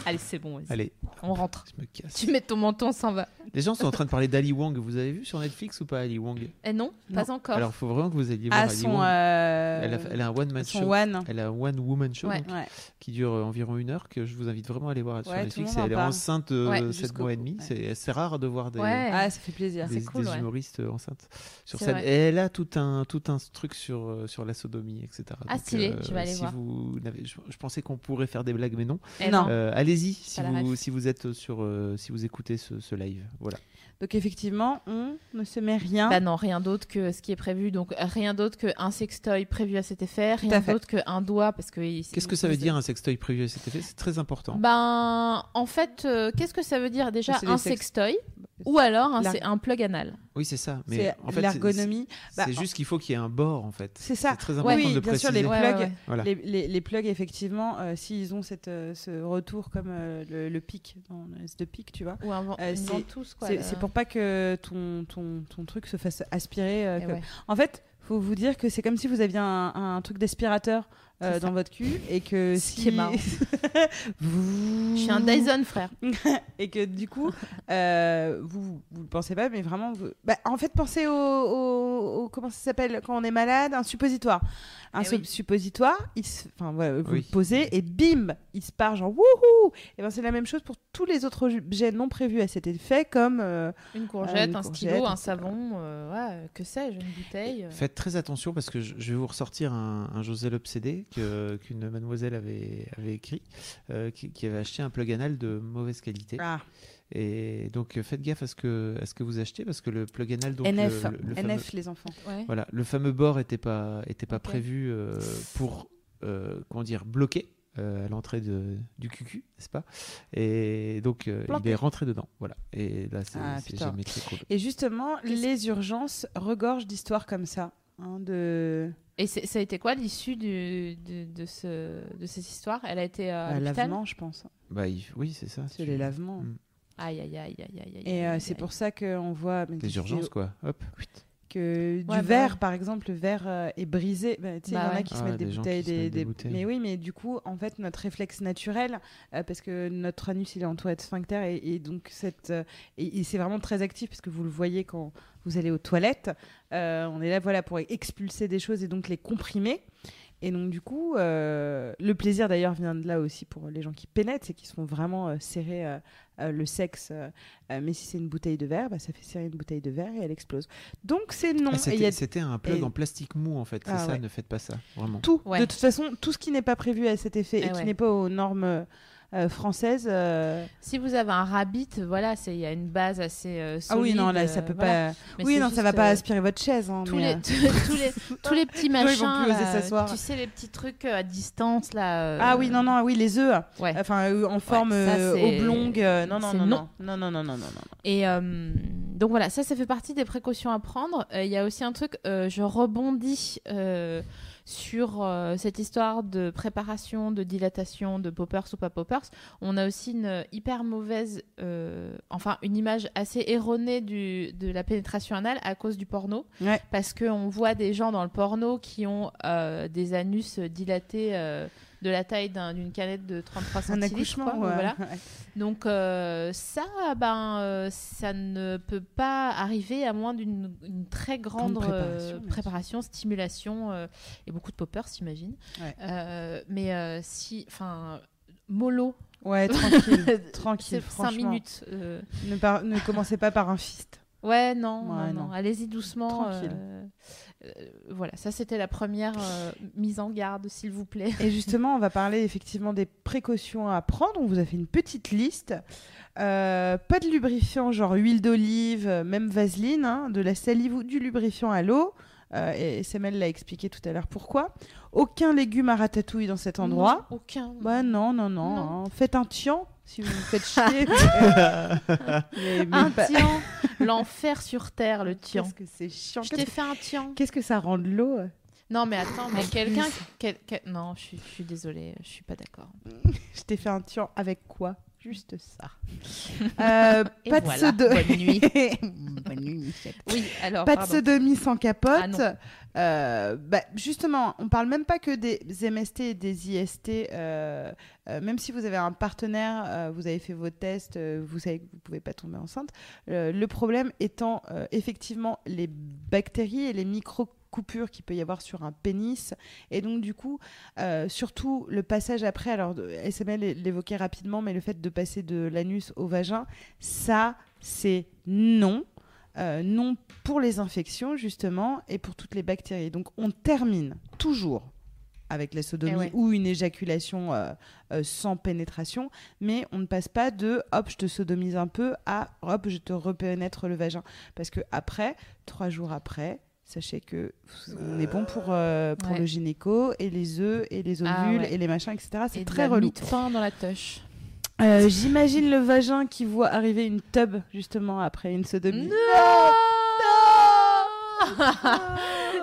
Allez, c'est bon, vas-y. Allez, on rentre. je me casse. Tu mets ton menton, on s'en va. Les gens sont en train de parler d'Ali Wong. Vous avez vu sur Netflix ou pas Ali Wong? Eh non, pas encore. Alors, il faut vraiment que vous alliez voir À Ali son, Wong. euh, Elle a, elle a un one man son show. one. Elle a un one woman show Ouais. donc, Ouais. qui dure euh, environ une heure que je vous invite vraiment à aller voir sur Ouais, tout le Netflix. monde en Elle est parle. enceinte de Ouais, 7 jusqu'au mois et bout, demi. ouais. C'est c'est rare de voir des, Ouais. Ah, ça fait plaisir. des, c'est cool, des ouais. humoristes euh, enceintes sur C'est scène. vrai. Et elle a tout un, tout un truc sur, euh, sur la sodomie, etc. Ah, stylé, je vais aller si voir. Vous n'avez- je, je pensais qu'on pourrait faire des blagues, mais non. Eh Non. Euh, Allez-y si vous, ref. si vous êtes sur, euh, si vous écoutez ce, ce live. Voilà. Donc effectivement, on ne se met rien. Bah non, rien d'autre que ce qui est prévu. Donc rien d'autre qu'un sextoy prévu à cet effet, rien d'autre qu'un doigt parce que. Qu'est-ce que ça veut dire un sextoy prévu à cet effet? C'est très important. Ben, en fait, euh, qu'est-ce que ça veut dire déjà un sex- sextoy? Ou alors L'ar- c'est un plug anal oui, c'est ça. Mais c'est en fait, l'ergonomie. C'est Bah, juste qu'il faut qu'il y ait un bord, en fait. C'est ça. très important oui, de bien préciser. sûr, les plugs, ouais, ouais. Voilà. Les, les, les plugs, effectivement, euh, s'ils ont cette, euh, ce retour comme euh, le, le pic, dans de pic, tu vois, ou un, Euh, une c'est- ventouse quoi. c'est le- c'est pour pas que ton, ton, ton truc se fasse aspirer. euh, Eh que- ouais. En fait, faut vous dire que c'est comme si vous aviez un, un truc d'aspirateur euh, dans votre cul et que Ce si qui est marrant. <laughs> vous... Je suis un Dyson frère. <laughs> et que du coup, euh, vous vous le pensez pas, mais vraiment, vous- bah, en fait, pensez au, au- au- comment ça s'appelle quand on est malade, un suppositoire. Un Eh oui. suppositoire, il se- enfin voilà, vous Oui. le posez et bim, il se part genre wouhou. Et ben c'est la même chose pour tous les autres objets non prévus à cet effet, comme euh, Une courgette, une un courgette, stylo, un savon, euh, ouais, que sais-je, une bouteille. euh. Faites très attention parce que je, je vais vous ressortir un, un José obsédé que- qu'une mademoiselle avait, avait écrit, euh, qui, qui avait acheté un plug anal de mauvaise qualité. ah, Et donc faites gaffe à ce que, à ce que vous achetez parce que le plug anal, donc NF, le, le- le fameux, NF les enfants. Ouais. voilà, le fameux bord était pas, était pas prévu euh, pour euh, comment dire bloquer. euh, à l'entrée de, du cucu, n'est-ce pas? Et donc euh, il est rentré dedans, voilà. Et là c'est Ah, jamais très cool. Et justement, les urgences regorgent d'histoires comme ça. hein, de Et ça a été quoi l'issue de, de, ce, de cette histoire? Elle a été euh, à bah, lavement, je pense. Bah il- oui c'est ça. C'est les lavements. Mm. Aïe, aïe, aïe, aïe, aïe, aïe. Et euh, c'est pour ça qu'on voit Des urgences quoi. Hop. que du bah verre, ouais. par exemple, le verre euh, est brisé. Bah, tu sais, il Bah y en a ouais. qui se Ah, mettent des bouteilles, qui des, mettent des bouteilles. Mais oui, mais du coup, en fait, notre réflexe naturel, euh, parce que notre anus il est entouré de sphincter et, et donc cette, euh, et, et c'est vraiment très actif parce que vous le voyez quand vous allez aux toilettes. Euh, on est là, voilà, pour expulser des choses et donc les comprimer. Et donc du coup, euh, le plaisir d'ailleurs vient de là aussi pour les gens qui pénètrent, c'est qu'ils se font vraiment euh, serrer euh, euh, le sexe. euh, euh, mais si c'est une bouteille de verre, bah, ça fait serrer une bouteille de verre et elle explose. Donc c'est non. Ah, C'était a un plug et- en plastique mou en fait, c'est Ah, ça, ouais. ne faites pas ça, vraiment. tout. Ouais. De toute façon, tout ce qui n'est pas prévu à cet effet et Eh qui ouais. n'est pas aux normes euh, françaises. euh, Si vous avez un rabbit, voilà, il y a une base assez euh, Ah oui, solide, non, là, ça peut voilà. pas. Mais oui, non, ça va pas aspirer votre chaise. hein, tous mais, les, tous, les, tous les <laughs> petits <laughs> machins, là, tu sais, les petits trucs à distance, là. Ah oui, non, non, oui, les œufs. Ouais. Enfin, en forme ça, oblongue. non, non, non, non. non, non, non, non, non. Et donc voilà, ça, ça fait partie des précautions à prendre. Il y a aussi un truc, je rebondis sur euh, cette histoire de préparation, de dilatation, de poppers ou pas poppers. On a aussi une hyper mauvaise, euh, enfin une image assez erronée du, de la pénétration anale à cause du porno. Ouais. Parce qu'on voit des gens dans le porno qui ont euh, des anus dilatés. De la taille d'un- d'une canette de 33 Un centilitres. quoi, ouais. voilà. Donc euh, ça, ben, euh, ça ne peut pas arriver à moins d'une une très grande Grande préparation, euh, préparation, stimulation et beaucoup de poppers, j'imagine. Ouais. Mais si, enfin, mollo, Ouais, <laughs> tranquille, tranquille, c'est 5 franchement. minutes. Ne, commencez pas par un fist. Ouais, non, Ouais, non, non. non. allez-y doucement. Tranquille. Euh, voilà, ça c'était la première euh, mise en garde, s'il vous plaît. Et justement, on va parler effectivement des précautions à prendre. On vous a fait une petite liste. Euh, pas de lubrifiant genre huile d'olive, même vaseline, hein, de la salive ou du lubrifiant à l'eau. Euh, et Semel l'a expliqué tout à l'heure pourquoi. Aucun légume à ratatouille dans cet endroit. Non, aucun. Bah non, non, non. Non. hein. Faites un tian si vous vous faites <laughs> chier. mais, mais Un pas- tian, <laughs> l'enfer sur terre, le tian. Qu'est-ce que c'est chiant. Je t'ai fait un tian. Qu'est-ce que ça rend de l'eau euh Non, mais attends, mais quelqu'un. quel- quel- Non, je suis, je suis désolée, je suis pas d'accord. <laughs> Je t'ai fait un tian avec quoi? Juste ça. <laughs> Euh, pas voilà. de sodomie. Bonne nuit. <laughs> Bonne nuit, Michel. Oui, alors. Pas de pardon. sodomie sans capote. Ah non. Euh, bah, justement, on parle même pas que des MST et des IST. euh, même si vous avez un partenaire, vous avez fait vos tests, vous savez que vous pouvez pas tomber enceinte. Le problème étant effectivement les bactéries et les micro coupures qu'il peut y avoir sur un pénis et donc du coup euh, surtout le passage après alors SML l'évoquait rapidement mais le fait de passer de l'anus au vagin ça c'est non euh, non pour les infections justement et pour toutes les bactéries. Donc on termine toujours avec la sodomie Eh ouais. ou une éjaculation euh, euh, sans pénétration, mais on ne passe pas de hop je te sodomise un peu à hop je te repénètre le vagin parce que après trois jours après sachez que on est bon pour, euh, pour Ouais. le gynéco et les œufs et les ovules Ah ouais. et les machins etc c'est Et de très la relou de pain dans la touche. Euh, j'imagine le vagin qui voit arriver une tub justement après une sodomie <laughs>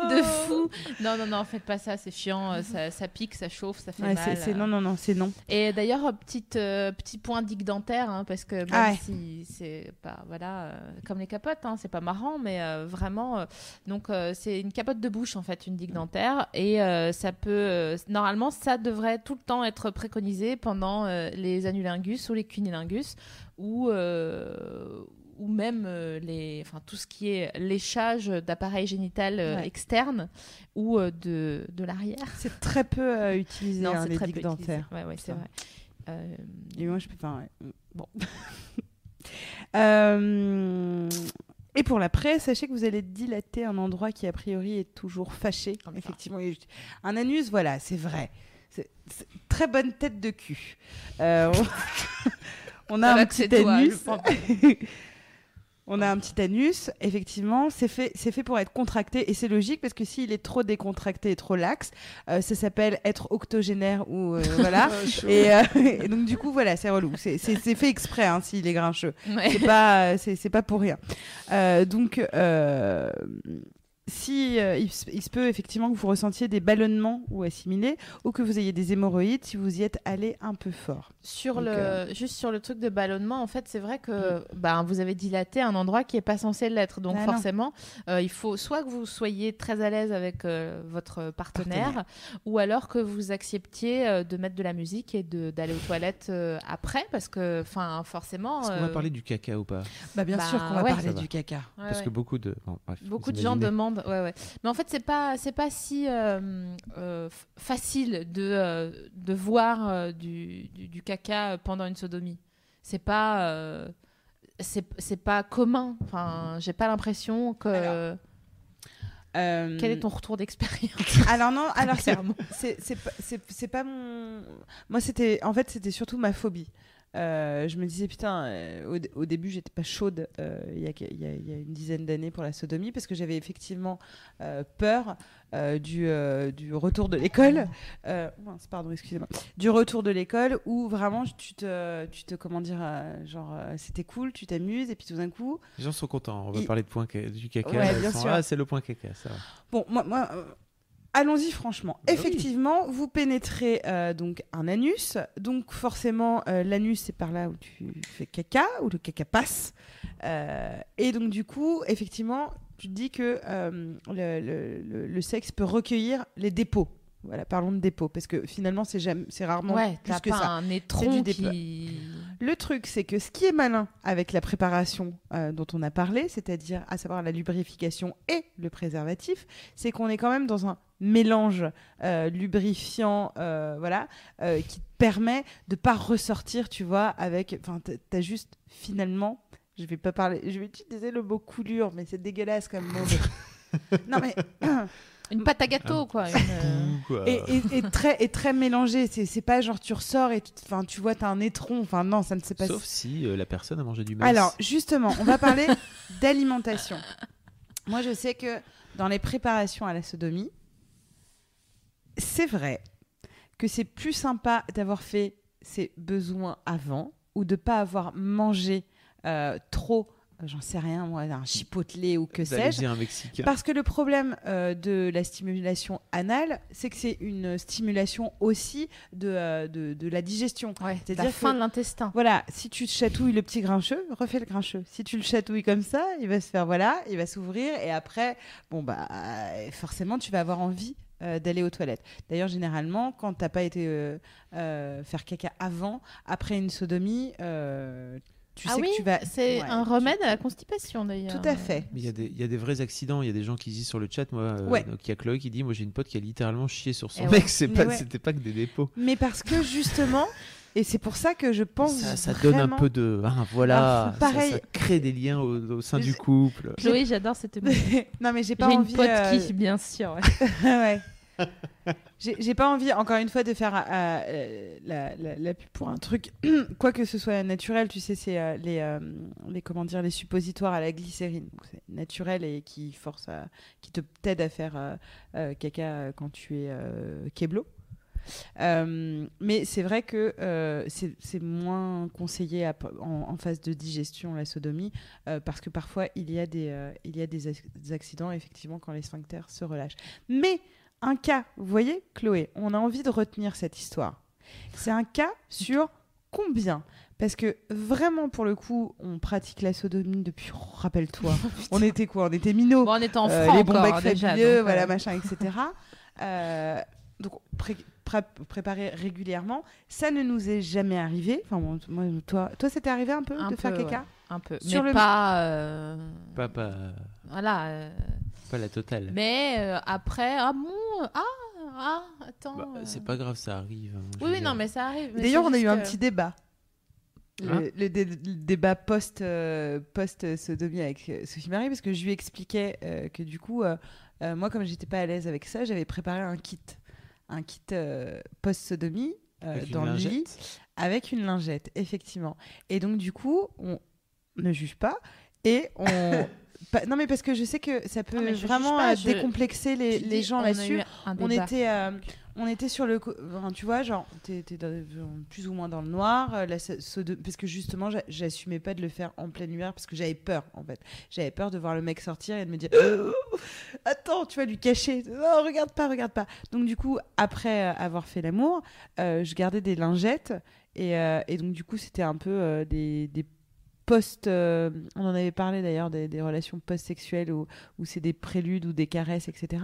de fou. Non, non, non, faites pas ça, c'est chiant, euh, ça, ça pique, ça chauffe, ça fait Ouais, mal. c'est, euh. non, non, non, c'est non. Et d'ailleurs, euh, petite, euh, petit point digue dentaire, hein, parce que même Ah ouais. si c'est pas, voilà, euh, comme les capotes, hein, c'est pas marrant, mais euh, vraiment, donc c'est une capote de bouche en fait, une digue dentaire, et ça peut, normalement, ça devrait tout le temps être préconisé pendant les anulingus ou les cunilingus, ou euh, ou même euh, les, enfin tout ce qui est léchage d'appareil génital euh, Ouais. externe ou euh, de, de l'arrière. C'est très peu utilisé, Non, hein, les très peu dentaires. Ouais, ouais, c'est Ça. vrai. Euh, Et moi, je peux. Enfin, ouais. Bon. <laughs> Euh, Et pour l'après, sachez que vous allez dilater un endroit qui a priori est toujours fâché. Comme ça. Effectivement, Et un anus, voilà, c'est vrai. C'est c'est très bonne tête de cul. Euh, on... <laughs> on a Ça un petit anus. <laughs> On a un petit anus, effectivement, c'est fait, c'est fait pour être contracté et c'est logique parce que s'il est trop décontracté et trop laxe, euh, ça s'appelle être octogénaire ou euh, <laughs> voilà. et, euh, <laughs> et donc du coup voilà, c'est relou. C'est, c'est- c'est fait exprès hein, s'il est grincheux. ouais. C'est pas, c'est, c'est pas pour rien. Euh, donc euh, si euh, il, se- il se peut effectivement que vous ressentiez des ballonnements ou assimilés ou que vous ayez des hémorroïdes si vous y êtes allé un peu fort. Sur Donc, le, euh, juste sur le truc de ballonnement, en fait, c'est vrai que ben, vous avez dilaté un endroit qui est pas censé l'être. Donc Ah forcément, euh, il faut soit que vous soyez très à l'aise avec euh, votre partenaire, ou alors que vous acceptiez euh, de mettre de la musique et de- d'aller aux toilettes euh, après, parce que, enfin, forcément. Est-ce qu'on va parler du caca ou pas? Bah bien Bah, sûr qu'on va ouais. parler Ça va. du caca. ouais, Parce ouais. que beaucoup de. bon, bref, Beaucoup de gens imaginez. Demandent, ouais, ouais. Mais en fait, c'est pas, c'est pas si euh, euh, facile de, euh, de voir euh, du, du, du caca pendant une sodomie. C'est pas, euh, c'est, c'est pas commun. Enfin, j'ai pas l'impression que. Alors, Euh, Quel est ton retour d'expérience? <laughs> Alors non, alors c'est- c'est pas mon. Moi, c'était en fait, c'était surtout ma phobie. Euh, je me disais putain, euh, au, au début j'étais pas chaude euh, il y, a, il y a- il y a une dizaine d'années pour la sodomie parce que j'avais effectivement peur du, du retour de l'école. <laughs> Pardon, excusez-moi. Du retour de l'école où vraiment tu te, tu te comment dire, genre c'était cool, tu t'amuses et puis tout d'un coup, Les gens sont contents. On va parler de point du caca. Ouais, Ils bien sont, sûr. Ah, c'est le point caca, ça va. Bon, moi, moi, allons-y franchement. Bah oui. Effectivement, vous pénétrez euh, donc un anus. Donc forcément, euh, l'anus, c'est par là où tu fais caca, où le caca passe. Euh, et donc du coup, effectivement, tu te dis que le, le- le- le sexe peut recueillir les dépôts. Voilà, parlons de dépôts, parce que finalement, c'est c'est rarement Ouais, plus t'as que pas ça. un étron du qui. Le truc, c'est que ce qui est malin avec la préparation euh, dont on a parlé, c'est-à-dire à savoir la lubrification et le préservatif, c'est qu'on est quand même dans un mélange euh, lubrifiant, euh, voilà, euh, qui te permet de pas ressortir, tu vois, avec, enfin, t'as juste finalement, je vais pas parler, je vais utiliser le mot coulure, mais c'est dégueulasse comme mot. mais- <laughs> non mais <coughs> Une pâte à gâteau, quoi. une, Ouh, quoi. et, et- et très et très mélangé. C'est c'est pas genre tu ressors et tu, enfin tu vois t'as un étron. Enfin non, ça ne s'est pas. Sauf si euh, la personne a mangé du maïs. Alors, justement, on va parler <laughs> d'alimentation. Moi, je sais que dans les préparations à la sodomie, c'est vrai que c'est plus sympa d'avoir fait ses besoins avant ou de pas avoir mangé euh, trop euh, j'en sais rien, moi, un chipotelé ou que sais-je. Parce que le problème euh, de la stimulation anale, c'est que c'est une stimulation aussi de, euh, de, de la digestion. Ouais, C'est-à-dire la fin que- de l'intestin. Voilà, si tu chatouilles le petit grincheux, refais le grincheux. Si tu le chatouilles comme ça, il va se faire, voilà, il va s'ouvrir et après, bon, bah, forcément, tu vas avoir envie euh, d'aller aux toilettes. D'ailleurs, généralement, quand t'as pas été euh, euh, faire caca avant, après une sodomie, euh, tu ah sais oui, que tu vas. c'est Ouais, un tu- remède à la constipation d'ailleurs. Tout à fait. Mais il y, a des- il y a des vrais accidents, il y a des gens qui disent sur le chat, moi, euh, Ouais. donc il y a Chloé qui dit, moi j'ai une pote qui a littéralement chié sur son Eh mec, ouais. <laughs> pas, ouais. c'était pas que des dépôts. Mais parce que justement, <laughs> et c'est pour ça que je pense. Ça, ça donne un peu de, ah, voilà, Alors, ça- pareil- ça, crée des liens au, au sein du Je- couple. Chloé, j'adore cette <laughs> non, mais j'ai pas une envie. pote euh, qui, bien sûr. ouais. <laughs> ouais. J'ai pas envie, encore une fois, de faire euh, euh, la, la- la pub pour un truc, <clears throat> quoi que ce soit naturel, tu sais, c'est euh, les, euh, les, comment dire, les suppositoires à la glycérine. C'est naturel et qui, force à, qui te t'aide à faire euh, euh, caca quand tu es euh, keblo. Euh, mais c'est vrai que euh, c'est moins conseillé à- en, en phase de digestion, la sodomie, euh, parce que parfois il y a, des, euh, il y a des, des accidents, effectivement, quand les sphincters se relâchent. Mais un cas, vous voyez, Chloé, on a envie de retenir cette histoire. C'est un cas sur combien? Parce que vraiment, pour le coup, on pratique la sodomie depuis, oh, rappelle-toi, <laughs> on était quoi? On était minots. Bon, on était en Euh, franc les bons becs déjà. donc, voilà, euh, machin, etc. <laughs> Euh, donc, pré- pré- préparer régulièrement. Ça ne nous est jamais arrivé. Enfin, bon, moi, toi, toi, c'était arrivé un peu Un de faire caca ouais. un peu, Sur mais le- pas. euh, Pas, pas, Voilà. euh, pas la totale. Mais euh, après, ah bon, ah, ah, attends. Bah, euh. c'est pas grave, ça arrive. hein, Oui, oui, non, mais ça arrive. D'ailleurs, on a eu un petit débat. Le, Hein le dé- le débat post, euh, post-sodomie avec euh, Sophie Marie, parce que je lui expliquais euh, que du coup, euh, euh, moi, comme j'étais pas à l'aise avec ça, j'avais préparé un kit. Un kit euh, post-sodomie euh, dans le lit avec une lingette, effectivement. Et donc, du coup, on ne juge pas et on. <laughs> pas- non, mais parce que je sais que ça peut vraiment pas, euh, je- décomplexer les, les dis, gens là-dessus on était, euh, on était sur le, tu vois, genre, dans- plus ou moins dans le noir, euh, parce que justement, j'a- j'assumais pas de le faire en pleine lumière parce que j'avais peur, en fait. J'avais peur de voir le mec sortir et de me dire, <gasps> attends, tu vas lui cacher, non, regarde pas, regarde pas. Donc du coup, après euh, avoir fait l'amour, euh, je gardais des lingettes et, donc du coup, c'était un peu des, post on en avait parlé d'ailleurs des, relations post-sexuelles où, c'est des préludes ou des caresses etc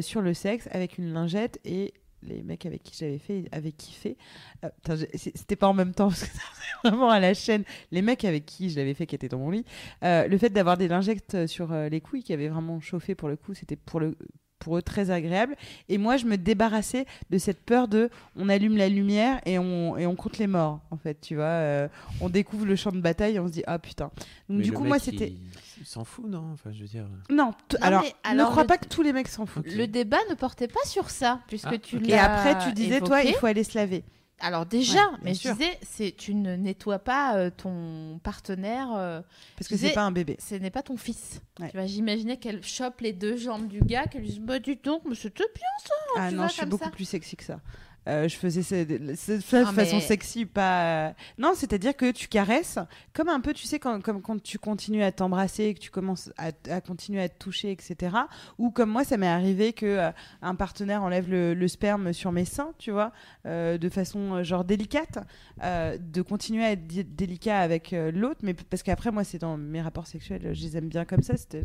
sur le sexe avec une lingette et les mecs avec qui j'avais fait avaient kiffé Euh, c'était pas en même temps <laughs> parce que ça vraiment à la chaîne. Les mecs avec qui je l'avais fait qui étaient dans mon lit euh, le fait d'avoir des lingettes sur euh, les couilles qui avaient vraiment chauffé pour le coup c'était pour le pour eux très agréable et moi je me débarrassais de cette peur de on allume la lumière et on, et on compte les morts en fait tu vois euh, on découvre le champ de bataille et on se dit ah putain donc Mais du coup moi c'était Il, s'en fout, non? Enfin, je veux dire. non, t- Non, alors, ne crois le- pas que tous les mecs s'en foutent. Le débat ne portait pas sur ça, puisque Ah, tu ok. l'as Et après, tu disais, toi, il faut aller se laver. Alors déjà, Ouais, mais je disais, c'est tu ne nettoies pas euh, ton partenaire, euh, Parce que c'est pas un bébé. ce n'est pas ton fils. Ouais. Tu vois, j'imaginais qu'elle chope les deux jambes du gars, qu'elle lui dise bah dis donc, mais c'était bien. Ah tu non, vois, je suis beaucoup ça. plus sexy que ça. Euh, je faisais ça de ça de Ah, façon sexy, pas. euh, Non, c'est-à-dire que tu caresses, comme un peu, tu sais, quand, comme quand tu continues à t'embrasser que tu commences à, à continuer à te toucher, etc. Ou comme moi, ça m'est arrivé que euh, un partenaire enlève le, le sperme sur mes seins, tu vois, euh, de façon genre délicate, euh, de continuer à être délicat avec l'autre, mais parce qu'après, moi, c'est dans mes rapports sexuels, je les aime bien comme ça, c'était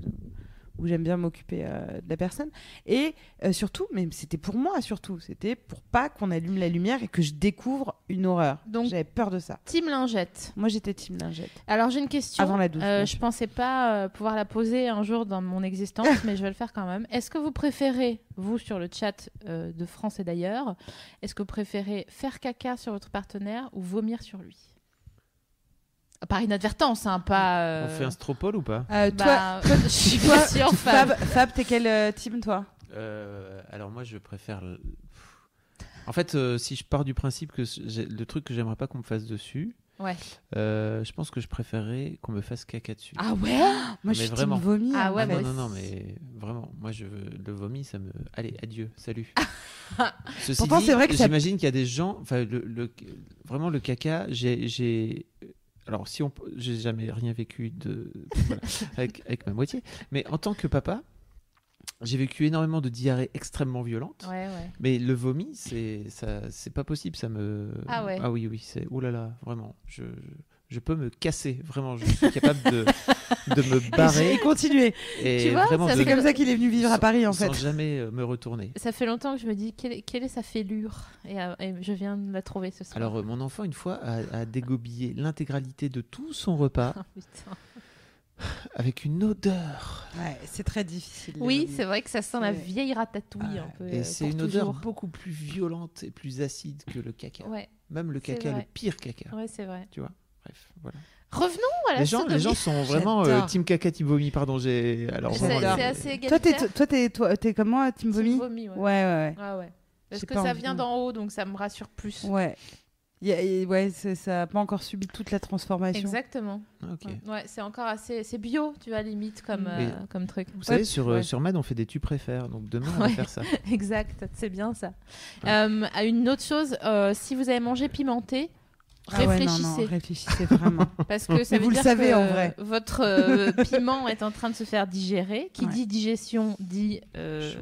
où j'aime bien m'occuper euh, de la personne. Et euh, surtout, mais c'était pour moi surtout, c'était pour pas qu'on allume la lumière et que je découvre une horreur. Donc- j'avais peur de ça. Team lingette. Moi, j'étais team lingette. Alors j'ai une question. Avant la douche, Euh, je pensais pas pouvoir la poser un jour dans mon existence, <laughs> mais je vais le faire quand même. Est-ce que vous préférez, vous sur le chat de France et d'ailleurs, est-ce que vous préférez faire caca sur votre partenaire ou vomir sur lui? Par inadvertance, hein, pas. euh, On fait un stropole ou pas Euh, bah, toi, <laughs> je suis toi, pas sûre, Fab. Fab, Fab t'es quel euh, team toi? Euh, Alors moi, je préfère. le- En fait, euh, si je pars du principe que j'ai- le truc que j'aimerais pas qu'on me fasse dessus, Ouais. euh, je pense que je préférerais qu'on me fasse caca dessus. Ah ouais? Moi, mais je suis vraiment. team vomi. Ah en ouais, Ah fait. bah non, non, non, mais vraiment, moi, je veux le vomi, ça me. Allez, adieu, salut. <laughs> Ceci Pourtant, dit, c'est vrai que ça- j'imagine qu'il y a des gens, enfin, le, le- vraiment le caca, j'ai, j'ai alors si on, j'ai jamais rien vécu de <laughs> voilà, avec, avec ma moitié, mais en tant que papa, j'ai vécu énormément de diarrhées extrêmement violentes. Ouais, ouais. Mais le vomi, c'est ça, c'est pas possible. Ça me. Ah ouais. Ah oui, oui, c'est. Oh là là, vraiment. Je, je peux me casser. Vraiment, je suis capable de, <laughs> de me barrer Et continuer. et Tu vois, C'est comme ça qu'il est venu vivre à sans- Paris en sans fait. jamais euh, me retourner. Ça fait longtemps que je me dis quelle, est- quelle est sa fêlure? Et, euh, et je viens de la trouver ce soir. Alors, euh, mon enfant, une fois, a, a dégobillé l'intégralité de tout son repas <laughs> putain. avec une odeur. Ouais, c'est très difficile. Oui, c'est vrai que ça sent la vieille ratatouille Ah, un peu. et c'est une odeur beaucoup plus violente et plus acide que le caca. Ouais, Même le caca, le pire caca. ouais, c'est vrai. Tu vois? Bref, voilà. Revenons à la Les gens, les gens sont vraiment euh, team caca, team vomi. Pardon, j'ai. Alors, C'est c'est euh, assez Toi, t'es, égalitaire. toi, t'es, toi, t'es comme moi, Team Team Vomi ouais. Ouais, ouais, ouais. Ah ouais. Parce que ça envie vient de- d'en haut, donc ça me rassure plus. Ouais. Il y a- ouais, ça n'a pas encore subi toute la transformation. Exactement. Ok. Ouais, c'est encore assez, c'est bio, tu vois, limite comme Mais- euh, comme truc. Vous savez, sur, euh, ouais. sur Mad, on fait des tu préfères. Donc demain, on va Ouais. faire ça. <laughs> exact, c'est bien ça. Ouais. Euh, à une autre chose, euh, si vous avez mangé pimenté, Ah ouais, non, non, réfléchissez, réfléchissez vraiment. <laughs> parce que ça veut vous le savez, que en vrai. votre euh, <laughs> piment est en train de se faire digérer. Qui Ouais. dit digestion dit euh,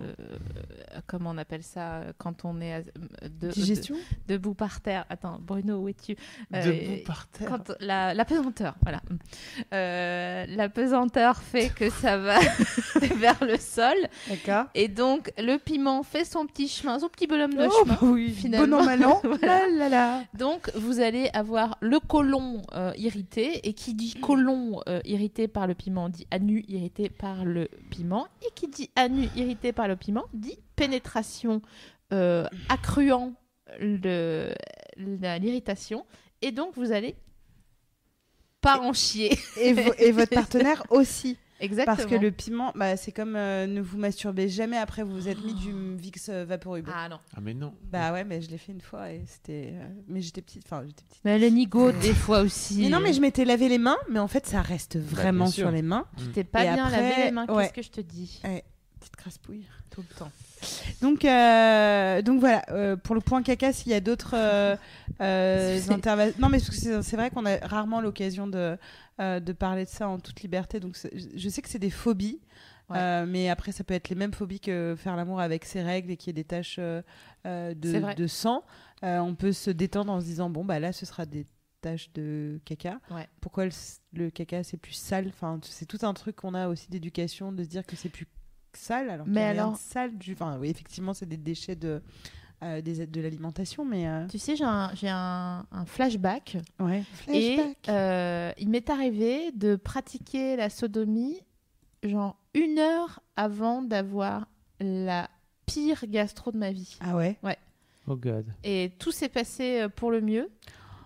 comment on appelle ça quand on est à- de- Digestion de- debout par terre. Attends, Bruno, où es-tu? Euh, Debout par terre. Quand la, la pesanteur, voilà. Euh, la pesanteur fait que ça va <laughs> vers le sol. D'accord. Et donc, le piment fait son petit chemin, son petit bonhomme de Oh, chemin. bah oui, finalement. bon an, mal an. Voilà. Là, là, là. Donc, vous allez avoir le côlon euh, irrité. Et qui dit <clears throat> côlon euh, irrité par le piment dit anu irrité par le piment. Et qui dit anu irrité par le piment dit pénétration euh, accruant l'irritation. Et donc, vous allez pas en chier. Et, vo- et votre <laughs> partenaire aussi. Exactement. Parce que le piment, bah, c'est comme euh, ne vous masturbez jamais après vous vous êtes mis du Vicks euh, Vaporub. Ah non. Ah, mais non. Bah ouais, mais je l'ai fait une fois et c'était. euh, Mais j'étais petite. Enfin, j'étais petite. Mais le nigo, des fois aussi. Mais non, mais je m'étais lavé les mains, mais en fait, ça reste vraiment bien sûr. sur les mains. Tu t'es pas Et bien après, lavé les mains, ouais. qu'est-ce que je te dis? Ouais, petite craspouille. Tout le temps. Donc, euh, donc voilà, euh, pour le point caca, s'il y a d'autres euh, euh, <laughs> C'est- interventions. Non, mais parce que c'est c'est vrai qu'on a rarement l'occasion de, euh, de parler de ça en toute liberté. Donc, je sais que c'est des phobies. Ouais. euh, mais après, ça peut être les mêmes phobies que faire l'amour avec ses règles et qu'il y ait des taches euh, de, de sang. On peut se détendre en se disant bon, bah là, ce sera des taches de caca. Ouais. Pourquoi le, le caca c'est plus sale? Enfin, c'est tout un truc qu'on a aussi d'éducation de se dire que c'est plus sale alors Mais alors- sale du enfin oui effectivement c'est des déchets de euh, des aides de l'alimentation mais euh, Tu sais, j'ai un, j'ai un, un flashback. ouais Et Flashback. euh, il m'est arrivé de pratiquer la sodomie, genre une heure avant d'avoir la pire gastro de ma vie. ah ouais? Oh God. Et tout s'est passé pour le mieux.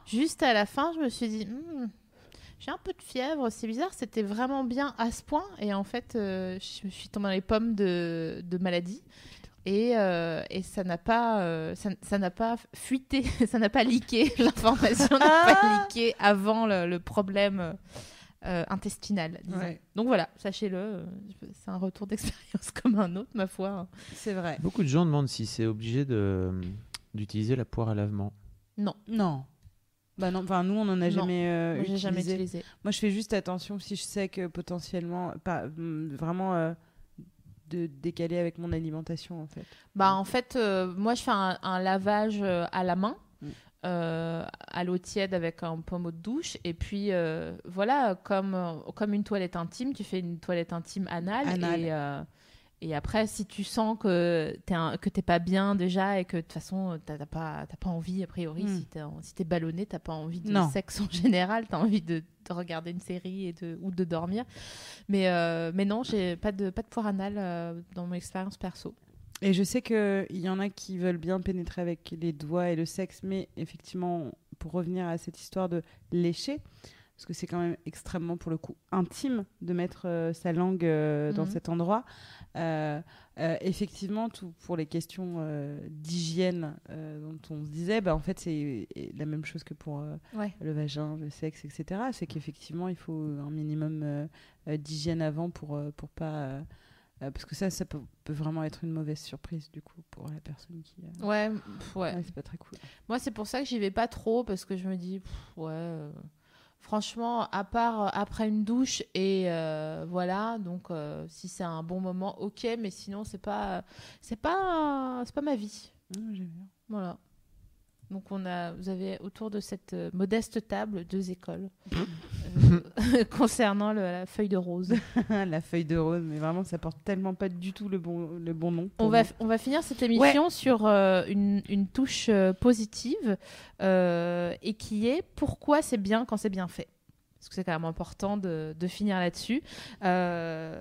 Juste à la fin, je me suis dit, Hmm, j'ai un peu de fièvre, c'est bizarre, c'était vraiment bien à ce point. Et en fait, euh, je me suis tombée dans les pommes de, de maladie. Et, euh, et ça n'a pas, euh, ça ça n'a pas fuité, <laughs> ça n'a pas leaké, <laughs> l'information n'a Ah pas leaké avant le, le problème euh, intestinal. disons. Ouais. Donc voilà, sachez-le, c'est un retour d'expérience <laughs> comme un autre, ma foi. c'est vrai Beaucoup de gens demandent si c'est obligé de d'utiliser la poire à lavement. Non, non bah non enfin nous on en a jamais euh, moi, j'ai jamais utilisé. moi je fais juste attention si je sais que potentiellement pas hum, vraiment euh, de décaler avec mon alimentation en fait Bah en fait, euh, moi je fais un, un lavage euh, à la main, Mm. euh, à l'eau tiède avec un pommeau de douche, et puis voilà, comme comme une toilette intime, tu fais une toilette intime anale, Anale. et et après si tu sens que t'es un- que t'es pas bien déjà et que de toute façon t'as t'as pas t'as pas envie a priori Mm. si t'es si t'es ballonné t'as pas envie de Non. sexe en général, t'as envie de, de regarder une série et de ou de dormir, mais euh, mais non j'ai pas de pas de poire anale euh, dans mon expérience perso. Et je sais qu'il y en a qui veulent bien pénétrer avec les doigts et le sexe, mais effectivement, pour revenir à cette histoire de lécher, parce que c'est quand même extrêmement, pour le coup, intime de mettre euh, sa langue euh, dans Mhm. cet endroit. Euh, effectivement, tout pour les questions d'hygiène dont on se disait, bah, en fait, c'est la même chose que pour Ouais. le vagin, le sexe, etc. C'est qu'effectivement, il faut un minimum d'hygiène avant pour, pour pas. parce que ça, ça peut, peut vraiment être une mauvaise surprise, du coup, pour la personne qui. euh, Ouais, pff, ouais. ouais, c'est pas très cool. Moi, c'est pour ça que j'y vais pas trop parce que je me dis, pff, ouais. euh, Franchement, à part euh, après une douche et euh, voilà, donc euh, si c'est un bon moment, ok, mais sinon c'est pas, c'est pas, c'est pas ma vie. Ah, j'aime bien. Voilà. Donc on a, vous avez autour de cette euh, modeste table deux écoles euh, <laughs> concernant le- la feuille de rose. <laughs> la feuille de rose, mais vraiment, ça porte tellement pas du tout le bon, le bon nom. On va, on va finir cette émission sur euh, une, une touche euh, positive euh, et qui est pourquoi c'est bien quand c'est bien fait. Parce que c'est quand même important de, finir là-dessus. Euh,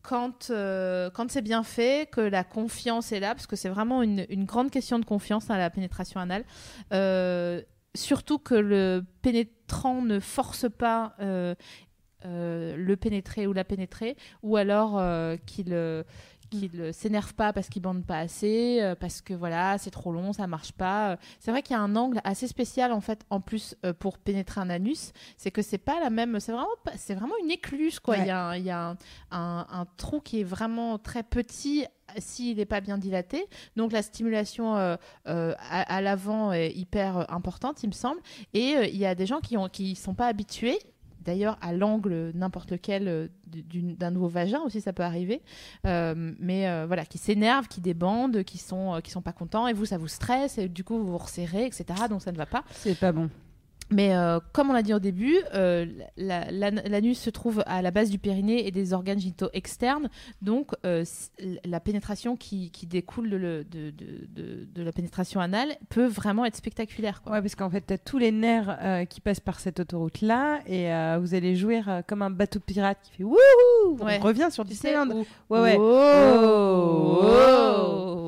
quand euh, quand c'est bien fait, que la confiance est là, parce que c'est vraiment une, grande question de confiance à la pénétration anale. Euh, surtout que le pénétrant ne force pas le pénétrer ou la pénétrer, ou alors qu'il euh, qu'il euh, s'énerve pas parce qu'il bande pas assez, euh, parce que voilà, c'est trop long, ça marche pas. Euh, C'est vrai qu'il y a un angle assez spécial en fait, en plus euh, pour pénétrer un anus, c'est que c'est pas la même, c'est vraiment, c'est vraiment une écluse quoi. Il y a, un, y a un, un- un trou qui est vraiment très petit s'il n'est pas bien dilaté. Donc la stimulation euh, euh, à, à l'avant est hyper importante, il me semble. Et euh, il y a des gens qui ont qui sont pas habitués. D'ailleurs, à l'angle n'importe lequel euh, d'un nouveau vagin aussi, ça peut arriver. Euh, mais euh, voilà, qui s'énervent, qui débandent, qui sont qui sont pas contents. Et vous, ça vous stresse. Et du coup, vous vous resserrez, etc. Donc ça ne va pas. C'est pas bon. Mais euh, comme on l'a dit au début, euh, la- la- l'anus se trouve à la base du périnée et des organes génitaux externes. Donc, euh, la pénétration qui, qui découle de, le- de, de- de- de la pénétration anale peut vraiment être spectaculaire. Quoi. Ouais, parce qu'en fait, tu as tous les nerfs qui passent par cette autoroute-là et vous allez jouir euh, comme un bateau pirate qui fait wouhou Ouais. On revient sur Tu sais, Disneyland. Ouais, ouais. Oh, Oh, oh,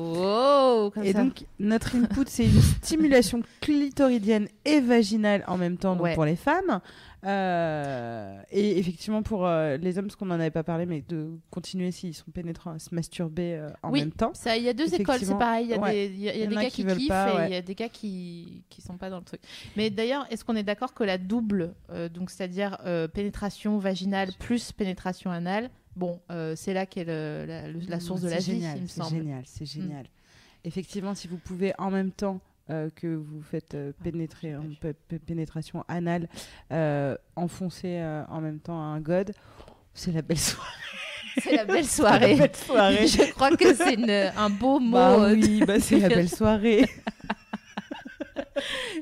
comme Et ça. donc, notre input, c'est une <laughs> stimulation clitoridienne et vaginale en même temps donc Ouais. pour les femmes. Euh, et effectivement, pour euh, les hommes, parce qu'on n'en avait pas parlé, mais de continuer s'ils sont pénétrants à se masturber euh, en Oui. même temps. Il y a deux écoles, c'est pareil. Il y a ouais. des, y a- y a y des gars qui kiffent pas, et il ouais. y a des gars qui qui sont pas dans le truc. Mais d'ailleurs, est-ce qu'on est d'accord que la double, euh, donc c'est-à-dire euh, pénétration vaginale plus pénétration anale, bon, euh, c'est là qu'est la, la source de C'est la vie, génial, il me C'est semble. Mm. génial, c'est génial. Effectivement, si vous pouvez en même temps euh, que vous faites euh, pénétrer, hein, p- p- pénétration anale, euh, enfoncer euh, en même temps un god, c'est la belle soirée. C'est la belle <laughs> la soirée. belle soirée. Je crois que c'est un beau mot. Bah euh, oui, bah c'est la belle soirée. <laughs>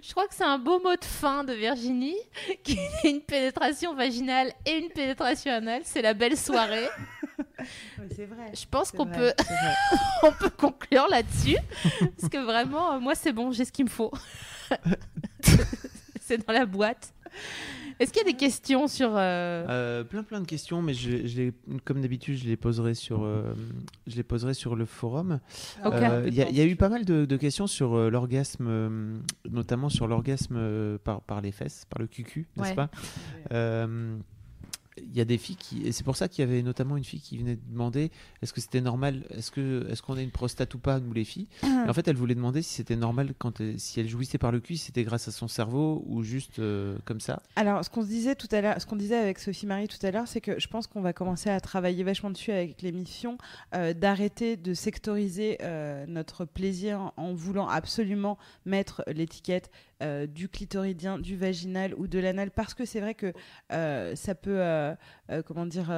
Je crois que c'est un beau mot de fin de Virginie, qui est une pénétration vaginale et une pénétration anale. C'est la belle soirée. C'est vrai. Je pense qu'on peut, <laughs> on peut conclure là-dessus. Parce que vraiment, euh, moi, c'est bon, j'ai ce qu'il me faut. <laughs> c'est dans la boîte. Est-ce qu'il y a des questions sur. euh, Euh, plein plein de questions, mais je, je les- comme d'habitude, je les poserai sur, euh, je les poserai sur le forum. Euh, Il y, a- il y a eu pas mal de, de questions sur euh, l'orgasme, euh, notamment sur l'orgasme euh, par, par les fesses, par le cucu, n'est-ce Ouais. pas? Euh, Il y a des filles qui, et c'est pour ça qu'il y avait notamment une fille qui venait de demander est-ce que c'était normal, est-ce que est-ce qu'on a une prostate ou pas nous les filles Et En fait, elle voulait demander si c'était normal quand elle- si elle jouissait par le cul, si c'était grâce à son cerveau ou juste euh, comme ça. Alors, ce qu'on se disait tout à l'heure, ce qu'on disait avec Sophie Marie tout à l'heure, c'est que je pense qu'on va commencer à travailler vachement dessus avec l'émission, euh, d'arrêter de sectoriser euh, notre plaisir en voulant absolument mettre l'étiquette euh, du clitoridien, du vaginal ou de l'anal, parce que c'est vrai que euh, ça peut, euh, comment dire,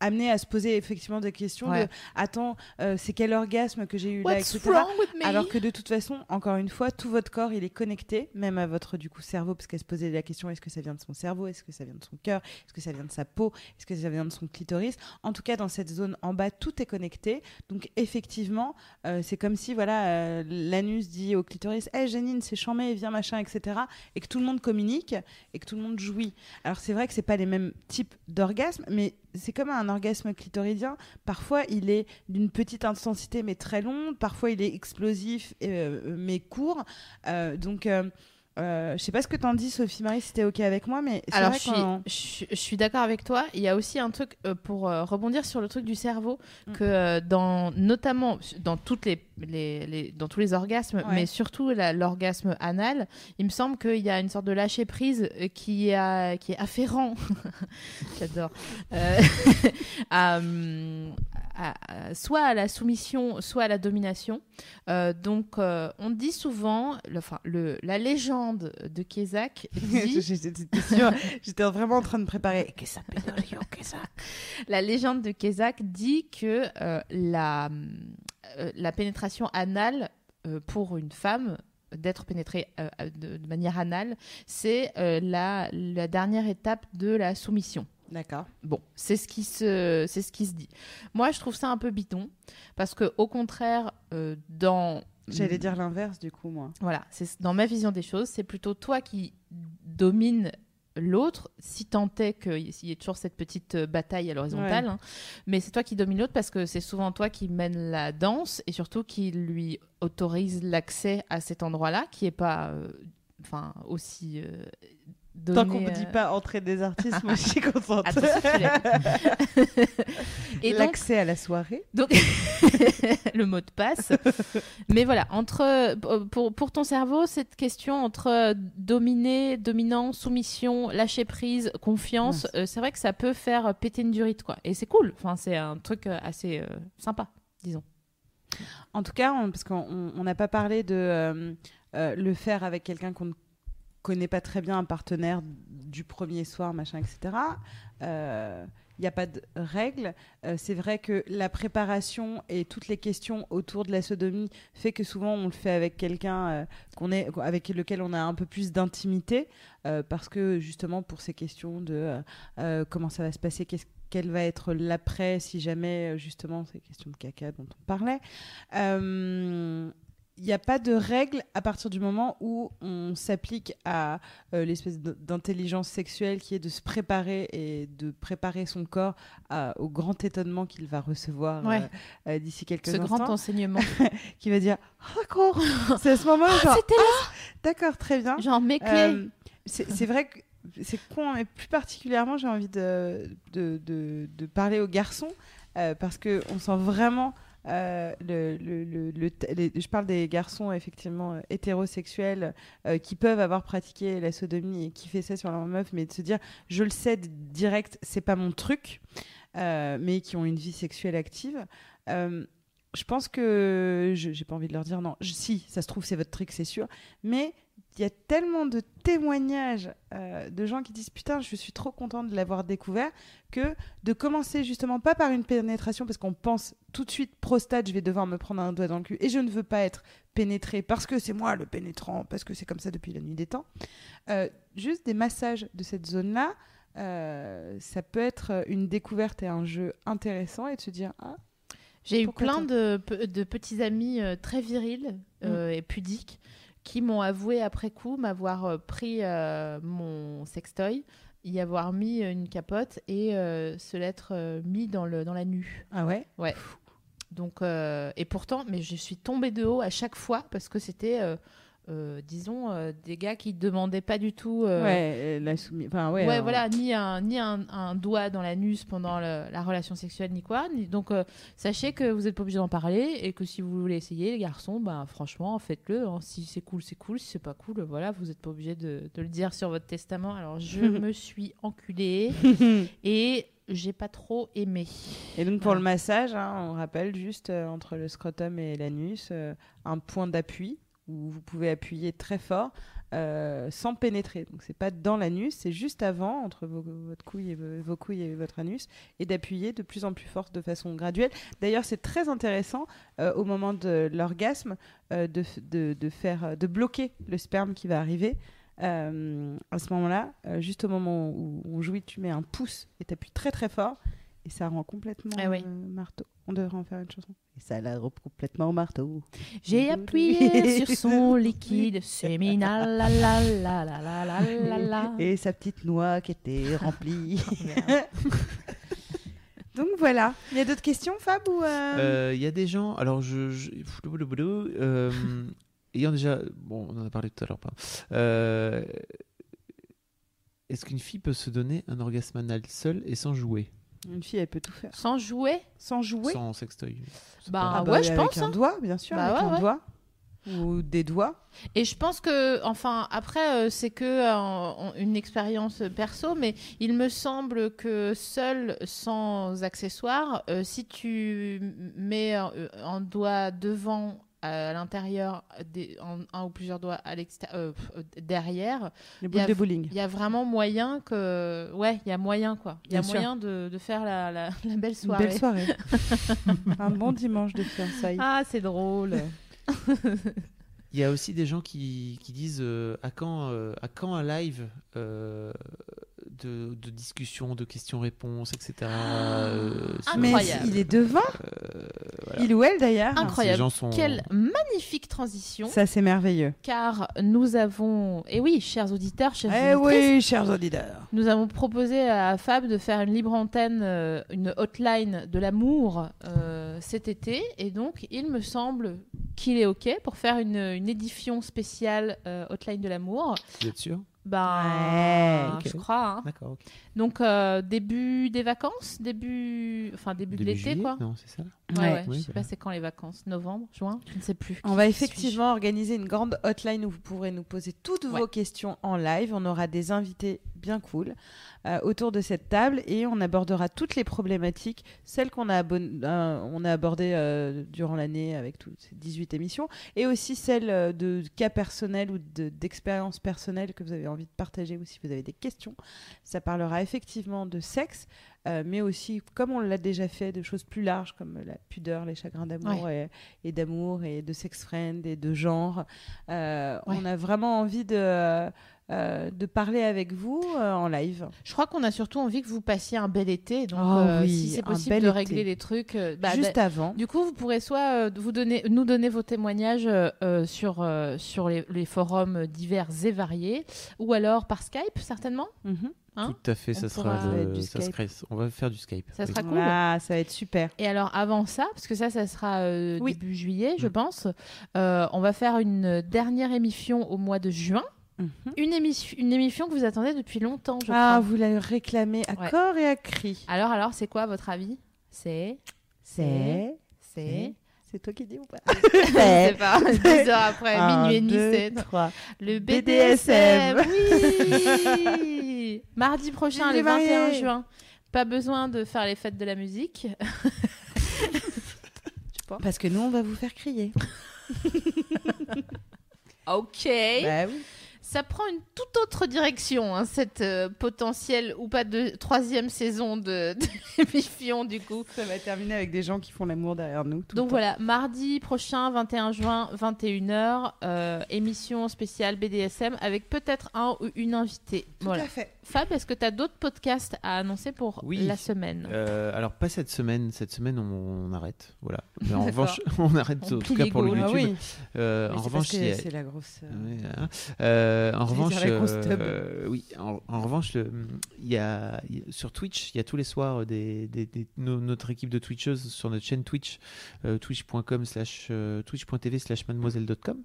amener à se poser effectivement des questions Ouais. de attends, euh, c'est quel orgasme que j'ai eu là, What's etc. Alors que de toute façon, encore une fois, tout votre corps, il est connecté, même à votre du coup cerveau, parce qu'elle se posait la question est-ce que ça vient de son cerveau, est-ce que ça vient de son cœur, est-ce que ça vient de sa peau, est-ce que ça vient de son clitoris. En tout cas, dans cette zone en bas, tout est connecté. Donc effectivement, euh, c'est comme si voilà, euh, l'anus dit au clitoris, hé Janine, c'est chambé, viens machin, etc. Et que tout le monde communique et que tout le monde jouit. Alors c'est vrai que c'est pas les mêmes types d'orgasmes, mais c'est comme un orgasme clitoridien. Parfois, il est d'une petite intensité mais très longue. Parfois, il est explosif euh, mais court. Euh, donc, euh, je sais pas ce que t'en dis, Sophie Marie, si t'es ok avec moi, mais Alors, vrai je suis, je, suis- je suis d'accord avec toi. Il y a aussi un truc euh, pour euh, rebondir sur le truc du cerveau, Mm. que euh, dans, notamment dans, toutes les, les- les- dans tous les orgasmes, Ouais. mais surtout la- l'orgasme anal, il me semble qu'il y a une sorte de lâcher prise qui, a, qui est afférent, <laughs> j'adore, <laughs> à, hum, à- à- soit à la soumission, soit à la domination. Donc, on dit souvent, enfin, le, la légende de Kézak <laughs> dit J'étais sûre, j'étais vraiment en train de préparer. La légende de Kézak dit que euh, la, euh, la pénétration anale euh, pour une femme, d'être pénétrée euh, de, de manière anale, c'est euh, la, la dernière étape de la soumission. D'accord. Bon, c'est ce qui se, c'est ce qui se dit. Moi, je trouve ça un peu bidon parce que au contraire, euh, dans J'allais dire l'inverse du coup, moi. voilà, c'est dans ma vision des choses, c'est plutôt toi qui domine l'autre, si tant est qu'il y ait toujours cette petite euh, bataille à l'horizontale, Ouais. hein. mais c'est toi qui domine l'autre parce que c'est souvent toi qui mène la danse et surtout qui lui autorise l'accès à cet endroit-là, qui est pas, euh, aussi euh, Tant qu'on ne dit euh, pas entrée des artistes, moi je suis contente. Et L'accès à la soirée. donc, <laughs> le mot de passe. <laughs> Mais voilà, entre pour, pour ton cerveau, cette question entre dominer, dominant, soumission, lâcher prise, confiance, euh, c'est vrai que ça peut faire péter une durite, quoi. Et c'est cool. Enfin, c'est un truc euh, assez euh, sympa, disons. En tout cas, on- parce qu'on on- on n'a pas parlé de euh, euh, le faire avec quelqu'un qu'on ne connaît pas très bien, un partenaire du premier soir, machin, etc. Il n'y a pas de règles. Euh, c'est vrai que la préparation et toutes les questions autour de la sodomie fait que souvent on le fait avec quelqu'un euh, qu'on avec lequel on a un peu plus d'intimité, euh, parce que justement pour ces questions de comment ça va se passer, qu'est-ce quel va être l'après si jamais justement ces questions de caca dont on parlait. Il n'y a pas de règle à partir du moment où on s'applique à euh, l'espèce d'intelligence sexuelle qui est de se préparer et de préparer son corps à- au grand étonnement qu'il va recevoir Ouais. euh, euh, d'ici quelques Ce instants. grand enseignement. <laughs> qui va dire Ah, d'accord c'est à ce moment genre C'était Ah, d'accord très bien Genre mes clés. c'est vrai que c'est con, mais plus particulièrement, j'ai envie de, de, de, de parler aux garçons parce que on sent vraiment. Euh, je parle des garçons effectivement euh, hétérosexuels euh, qui peuvent avoir pratiqué la sodomie et qui fait ça sur leur meuf, mais de se dire je le sais direct, c'est pas mon truc, mais qui ont une vie sexuelle active. Je pense que j'ai pas envie de leur dire non. Si, ça se trouve c'est votre truc, c'est sûr. Mais y a tellement de témoignages euh, de gens qui disent putain, je suis trop contente de l'avoir découvert que de commencer justement pas par une pénétration parce qu'on pense tout de suite prostate, je vais devoir me prendre un doigt dans le cul et je ne veux pas être pénétré parce que c'est moi le pénétrant, parce que c'est comme ça depuis la nuit des temps. Euh, juste des massages de cette zone-là. euh, ça peut être une découverte et un jeu intéressant et de se dire ah J'ai eu plein de, de petits amis très virils euh, et pudiques qui m'ont avoué après coup m'avoir euh, pris euh, mon sextoy, y avoir mis euh, une capote et se l'être mis dans, le, dans la nu. ah ouais? Donc, euh, et pourtant, mais je suis tombée de haut à chaque fois parce que c'était, euh, disons, euh, des gars qui demandaient pas du tout. euh, ouais la soumis enfin ouais, Ouais, alors- voilà, ni un, ni un, un doigt dans l'anus pendant le- la relation sexuelle, ni quoi. Ni- donc, sachez que vous n'êtes pas obligé d'en parler et que si vous voulez essayer, les garçons, ben, franchement, faites-le. hein. Si c'est cool, c'est cool. Si c'est pas cool, voilà, vous n'êtes pas obligé de, de le dire sur votre testament. Alors, je <laughs> me suis enculée <laughs> et j'ai pas trop aimé. Et donc pour le massage, hein, on rappelle juste euh, entre le scrotum et l'anus euh, un point d'appui où vous pouvez appuyer très fort euh, sans pénétrer. Donc c'est pas dans l'anus, c'est juste avant entre vos, votre couille et vos, couilles et votre anus et d'appuyer de plus en plus fort de façon graduelle. D'ailleurs, c'est très intéressant euh, au moment de l'orgasme euh, de, f- de, de faire de bloquer le sperme qui va arriver. À ce moment-là, juste au moment où on jouit, tu mets un pouce et tu appuies très très fort et ça rend complètement Ah oui. marteau. On devrait en faire une chanson. Et ça la complètement au marteau. J'ai <laughs> appuyé sur son liquide séminal. La la la la la la la la. Et sa petite noix qui était remplie. <laughs> Merde. <laughs> Donc voilà. Il y a d'autres questions, Fab euh, Euh, Il y a des gens. Alors, je. je- euh, ayant déjà. Bon, on en a parlé tout à l'heure, pardon. Euh, Est-ce qu'une fille peut se donner un orgasme anal seule et sans jouer? Une fille, elle peut tout faire. Sans jouer Sans jouer Sans sextoy Bah, pas- ouais, je avec pense, un hein. doigt, bien sûr. Bah avec ouais, un ouais. doigt. ou des doigts. Et je pense que, enfin, après, euh, c'est que euh, une expérience perso, mais il me semble que seul, sans accessoires, euh, si tu mets un, un doigt devant à l'intérieur, des- en- un ou plusieurs doigts à l'extérieur, euh, euh, derrière, Les Il y a- boules de bowling. il y a vraiment moyen que, ouais, il y a moyen quoi. Il y a Bien moyen de, de faire la, la, <laughs> la belle Une soirée. belle soirée. <laughs> un bon dimanche de fiançailles. Ah, c'est drôle. <laughs> Il y a aussi des gens qui, qui disent euh, à, quand, euh, à quand un live euh, de, de discussion, de questions-réponses, etc. euh, sur- Mais Incroyable. il est devant. euh, voilà. Il ou elle d'ailleurs. Ces Incroyable. gens sont- Quelle magnifique transition. Ça c'est merveilleux. Car nous avons, et oui, chers auditeurs, chers Eh oui, chers auditeurs. nous avons proposé à Fab de faire une libre antenne, euh, une hotline de l'amour euh, cet été. Et donc, il me semble qu'il est OK pour faire une, une édition spéciale euh, hotline de l'amour. Vous êtes sûr? Ben, Ouais, je crois. hein. D'accord. Donc, euh, début des vacances Début, enfin, début, de l'été, quoi. Non, c'est ça? Ouais, Ouais. ouais, Oui, je sais pas c'est quand les vacances. Novembre, juin Je ne sais plus. On va effectivement organiser une grande hotline où vous pourrez nous poser toutes Ouais. vos questions en live. On aura des invités bien cool euh, autour de cette table et on abordera toutes les problématiques, celles qu'on a, euh, on a abordées euh, durant l'année avec toutes ces 18 émissions et aussi celles de cas personnels ou de- d'expériences personnelles que vous avez envie de partager ou si vous avez des questions. Ça parlera effectivement de sexe. Euh, mais aussi, comme on l'a déjà fait, de choses plus larges comme la pudeur, les chagrins d'amour et, et d'amour et de sex friend et de genre. Euh, Ouais. On a vraiment envie de, euh, de parler avec vous euh, en live. Je crois qu'on a surtout envie que vous passiez un bel été. Donc, Oh euh, oui, si c'est possible de été. régler les trucs. bah, Juste bah, avant. du coup, vous pourrez soit vous donner, nous donner vos témoignages sur, sur les, les forums divers et variés, ou alors par Skype, certainement? Mhm. Hein Tout à fait, On ça sera. Ça le- on va faire du Skype. Ça oui. sera cool. Ah, ça va être super. Et alors avant ça, parce que ça, ça sera euh, Oui. début juillet, je Mm. pense, euh, on va faire une dernière émission au mois de juin. Mhm. Une, émission une émission que vous attendez depuis longtemps, je Ah, crois. vous la réclamez à Ouais. corps et à cri. Alors, alors, c'est quoi votre avis? C'est C'est C'est C'est toi qui dis ou pas <laughs> Je sais pas, 10 heures après, Un, minuit et demi, deux, c'est trois. le BDSM. BDSM. Oui <laughs> Mardi prochain, le les 21 mariés. juin. Pas besoin de faire les fêtes de la musique. <laughs> Parce que nous, on va vous faire crier. Ok. Bah oui. Ça prend une toute autre direction, hein, cette euh, potentielle ou pas de troisième saison de, de <laughs> l'émission du coup. Ça va terminer avec des gens qui font l'amour derrière nous. tout le Donc temps. voilà, mardi prochain, 21 juin, 21h, euh, émission spéciale BDSM avec peut-être un ou une invitée. Tout voilà. à fait. Fab, est-ce que tu as d'autres podcasts à annoncer pour Oui. la semaine? Euh, alors pas cette semaine, cette semaine on, on arrête, voilà. <laughs> Mais en revanche, <laughs> on arrête On en tout cas pour le. YouTube. Ah oui. Euh, en c'est revanche, c'est la grosse. Ouais, hein. Euh, en revanche, euh, tub. euh, oui. En, en revanche, y a, il y a- sur Twitch, il y a tous les soirs des, des- des- no- notre équipe de Twitcheuses sur notre chaîne Twitch, euh, twitch.com slash euh, twitch.tv slash mademoiselle.com.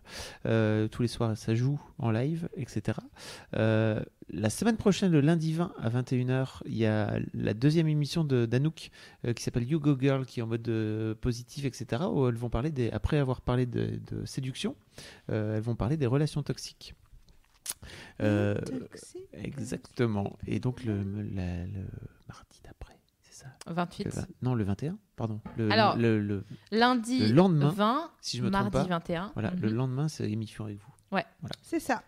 Euh, tous les soirs, ça joue en live, etc. Euh, la semaine prochaine, le lundi 20 à 21h, il y a la deuxième émission de d'Anouk euh, qui s'appelle You Go Girl, qui est en mode euh, positif, etc. Où elles vont parler des, après avoir parlé de, de séduction, euh, elles vont parler des relations toxiques. Euh, exactement. Et donc le, la- le mardi d'après, c'est ça? 28. Le vingt- Non, le 21, pardon. Le, Alors, le, le- Lundi le lendemain, 20, si je me trompe mardi pas, 21. voilà, Mhm. le lendemain, c'est émission avec vous. C'est ça.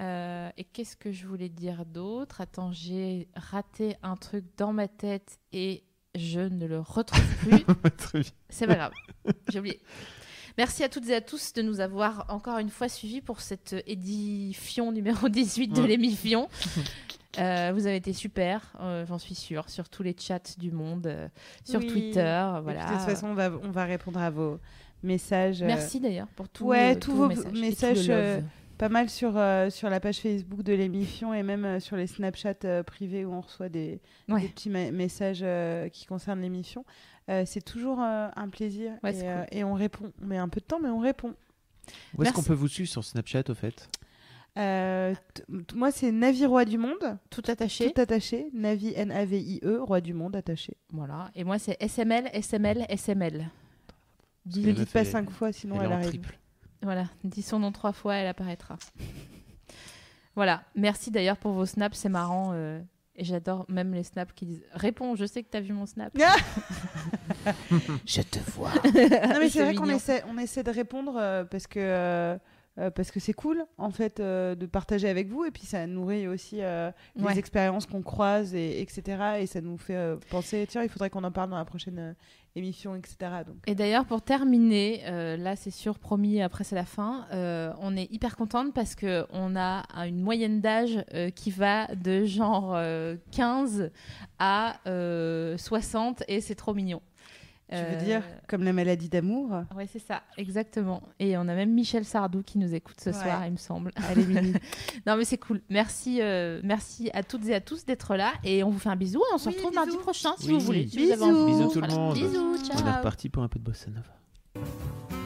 Euh, et qu'est-ce que je voulais dire d'autre? Attends, j'ai raté un truc dans ma tête et je ne le retrouve <laughs> plus. C'est pas grave, j'ai oublié. Merci à toutes et à tous de nous avoir encore une fois suivis pour cette édition numéro <laughs> 18 de Ouais. l'émission. <laughs> Euh, vous avez été super, euh, j'en suis sûre, sur tous les chats du monde, euh, sur Oui. Twitter. Et Voilà. puis, de toute façon, on va, on va répondre à vos messages. euh, Merci d'ailleurs pour tout, Ouais, euh, tous tous vos messages. Pas mal sur, euh, sur la page Facebook de l'émission et même euh, sur les Snapchat euh, privés où on reçoit des, Ouais. des petits messages euh, qui concernent l'émission. Euh, c'est toujours euh, un plaisir Ouais, et, c'est euh, cool. et on répond. On met un peu de temps, mais on répond. Où est-ce qu'on peut vous suivre sur Snapchat au fait? Euh, moi, c'est Navi Roi du Monde, Tout attaché. tout attaché. Navi, N-A-V-I-E, Roi du Monde, attaché. Voilà. Et moi, c'est SML, SML, SML. Ne dites pas cinq fois, sinon Elle arrive. triple. Voilà, dis son nom trois fois, elle apparaîtra. <laughs> voilà, merci d'ailleurs pour vos snaps, c'est marrant. euh, et j'adore même les snaps qui disent Réponds, je sais que t'as vu mon snap. <laughs> Je te vois. Non, mais <laughs> C'est vrai qu'on essaie, on essaie de répondre euh, parce que euh, parce que c'est cool en fait euh, de partager avec vous. Et puis ça nourrit aussi euh, les expériences qu'on croise et etc et ça nous fait penser tiens il faudrait qu'on en parle dans la prochaine émission etc donc Et d'ailleurs, pour terminer, là c'est sûr, promis, après c'est la fin, on est hyper contente parce que on a une moyenne d'âge qui va de genre euh, 15 à euh, 60 et c'est trop mignon. Tu veux Euh, dire comme la maladie d'amour Ouais, c'est ça, exactement. Et on a même Michel Sardou qui nous écoute ce Ouais. soir, il me semble. allez Mimi <laughs> Non, mais c'est cool. Merci, euh, merci à toutes et à tous d'être là. Et on vous fait un bisou. Et on se Oui, retrouve bisous. mardi prochain si Oui. vous voulez. si vous avez Bisous. Bisous tout le Voilà. monde. Bisous, On est ciao. reparti pour un peu de bossa nova.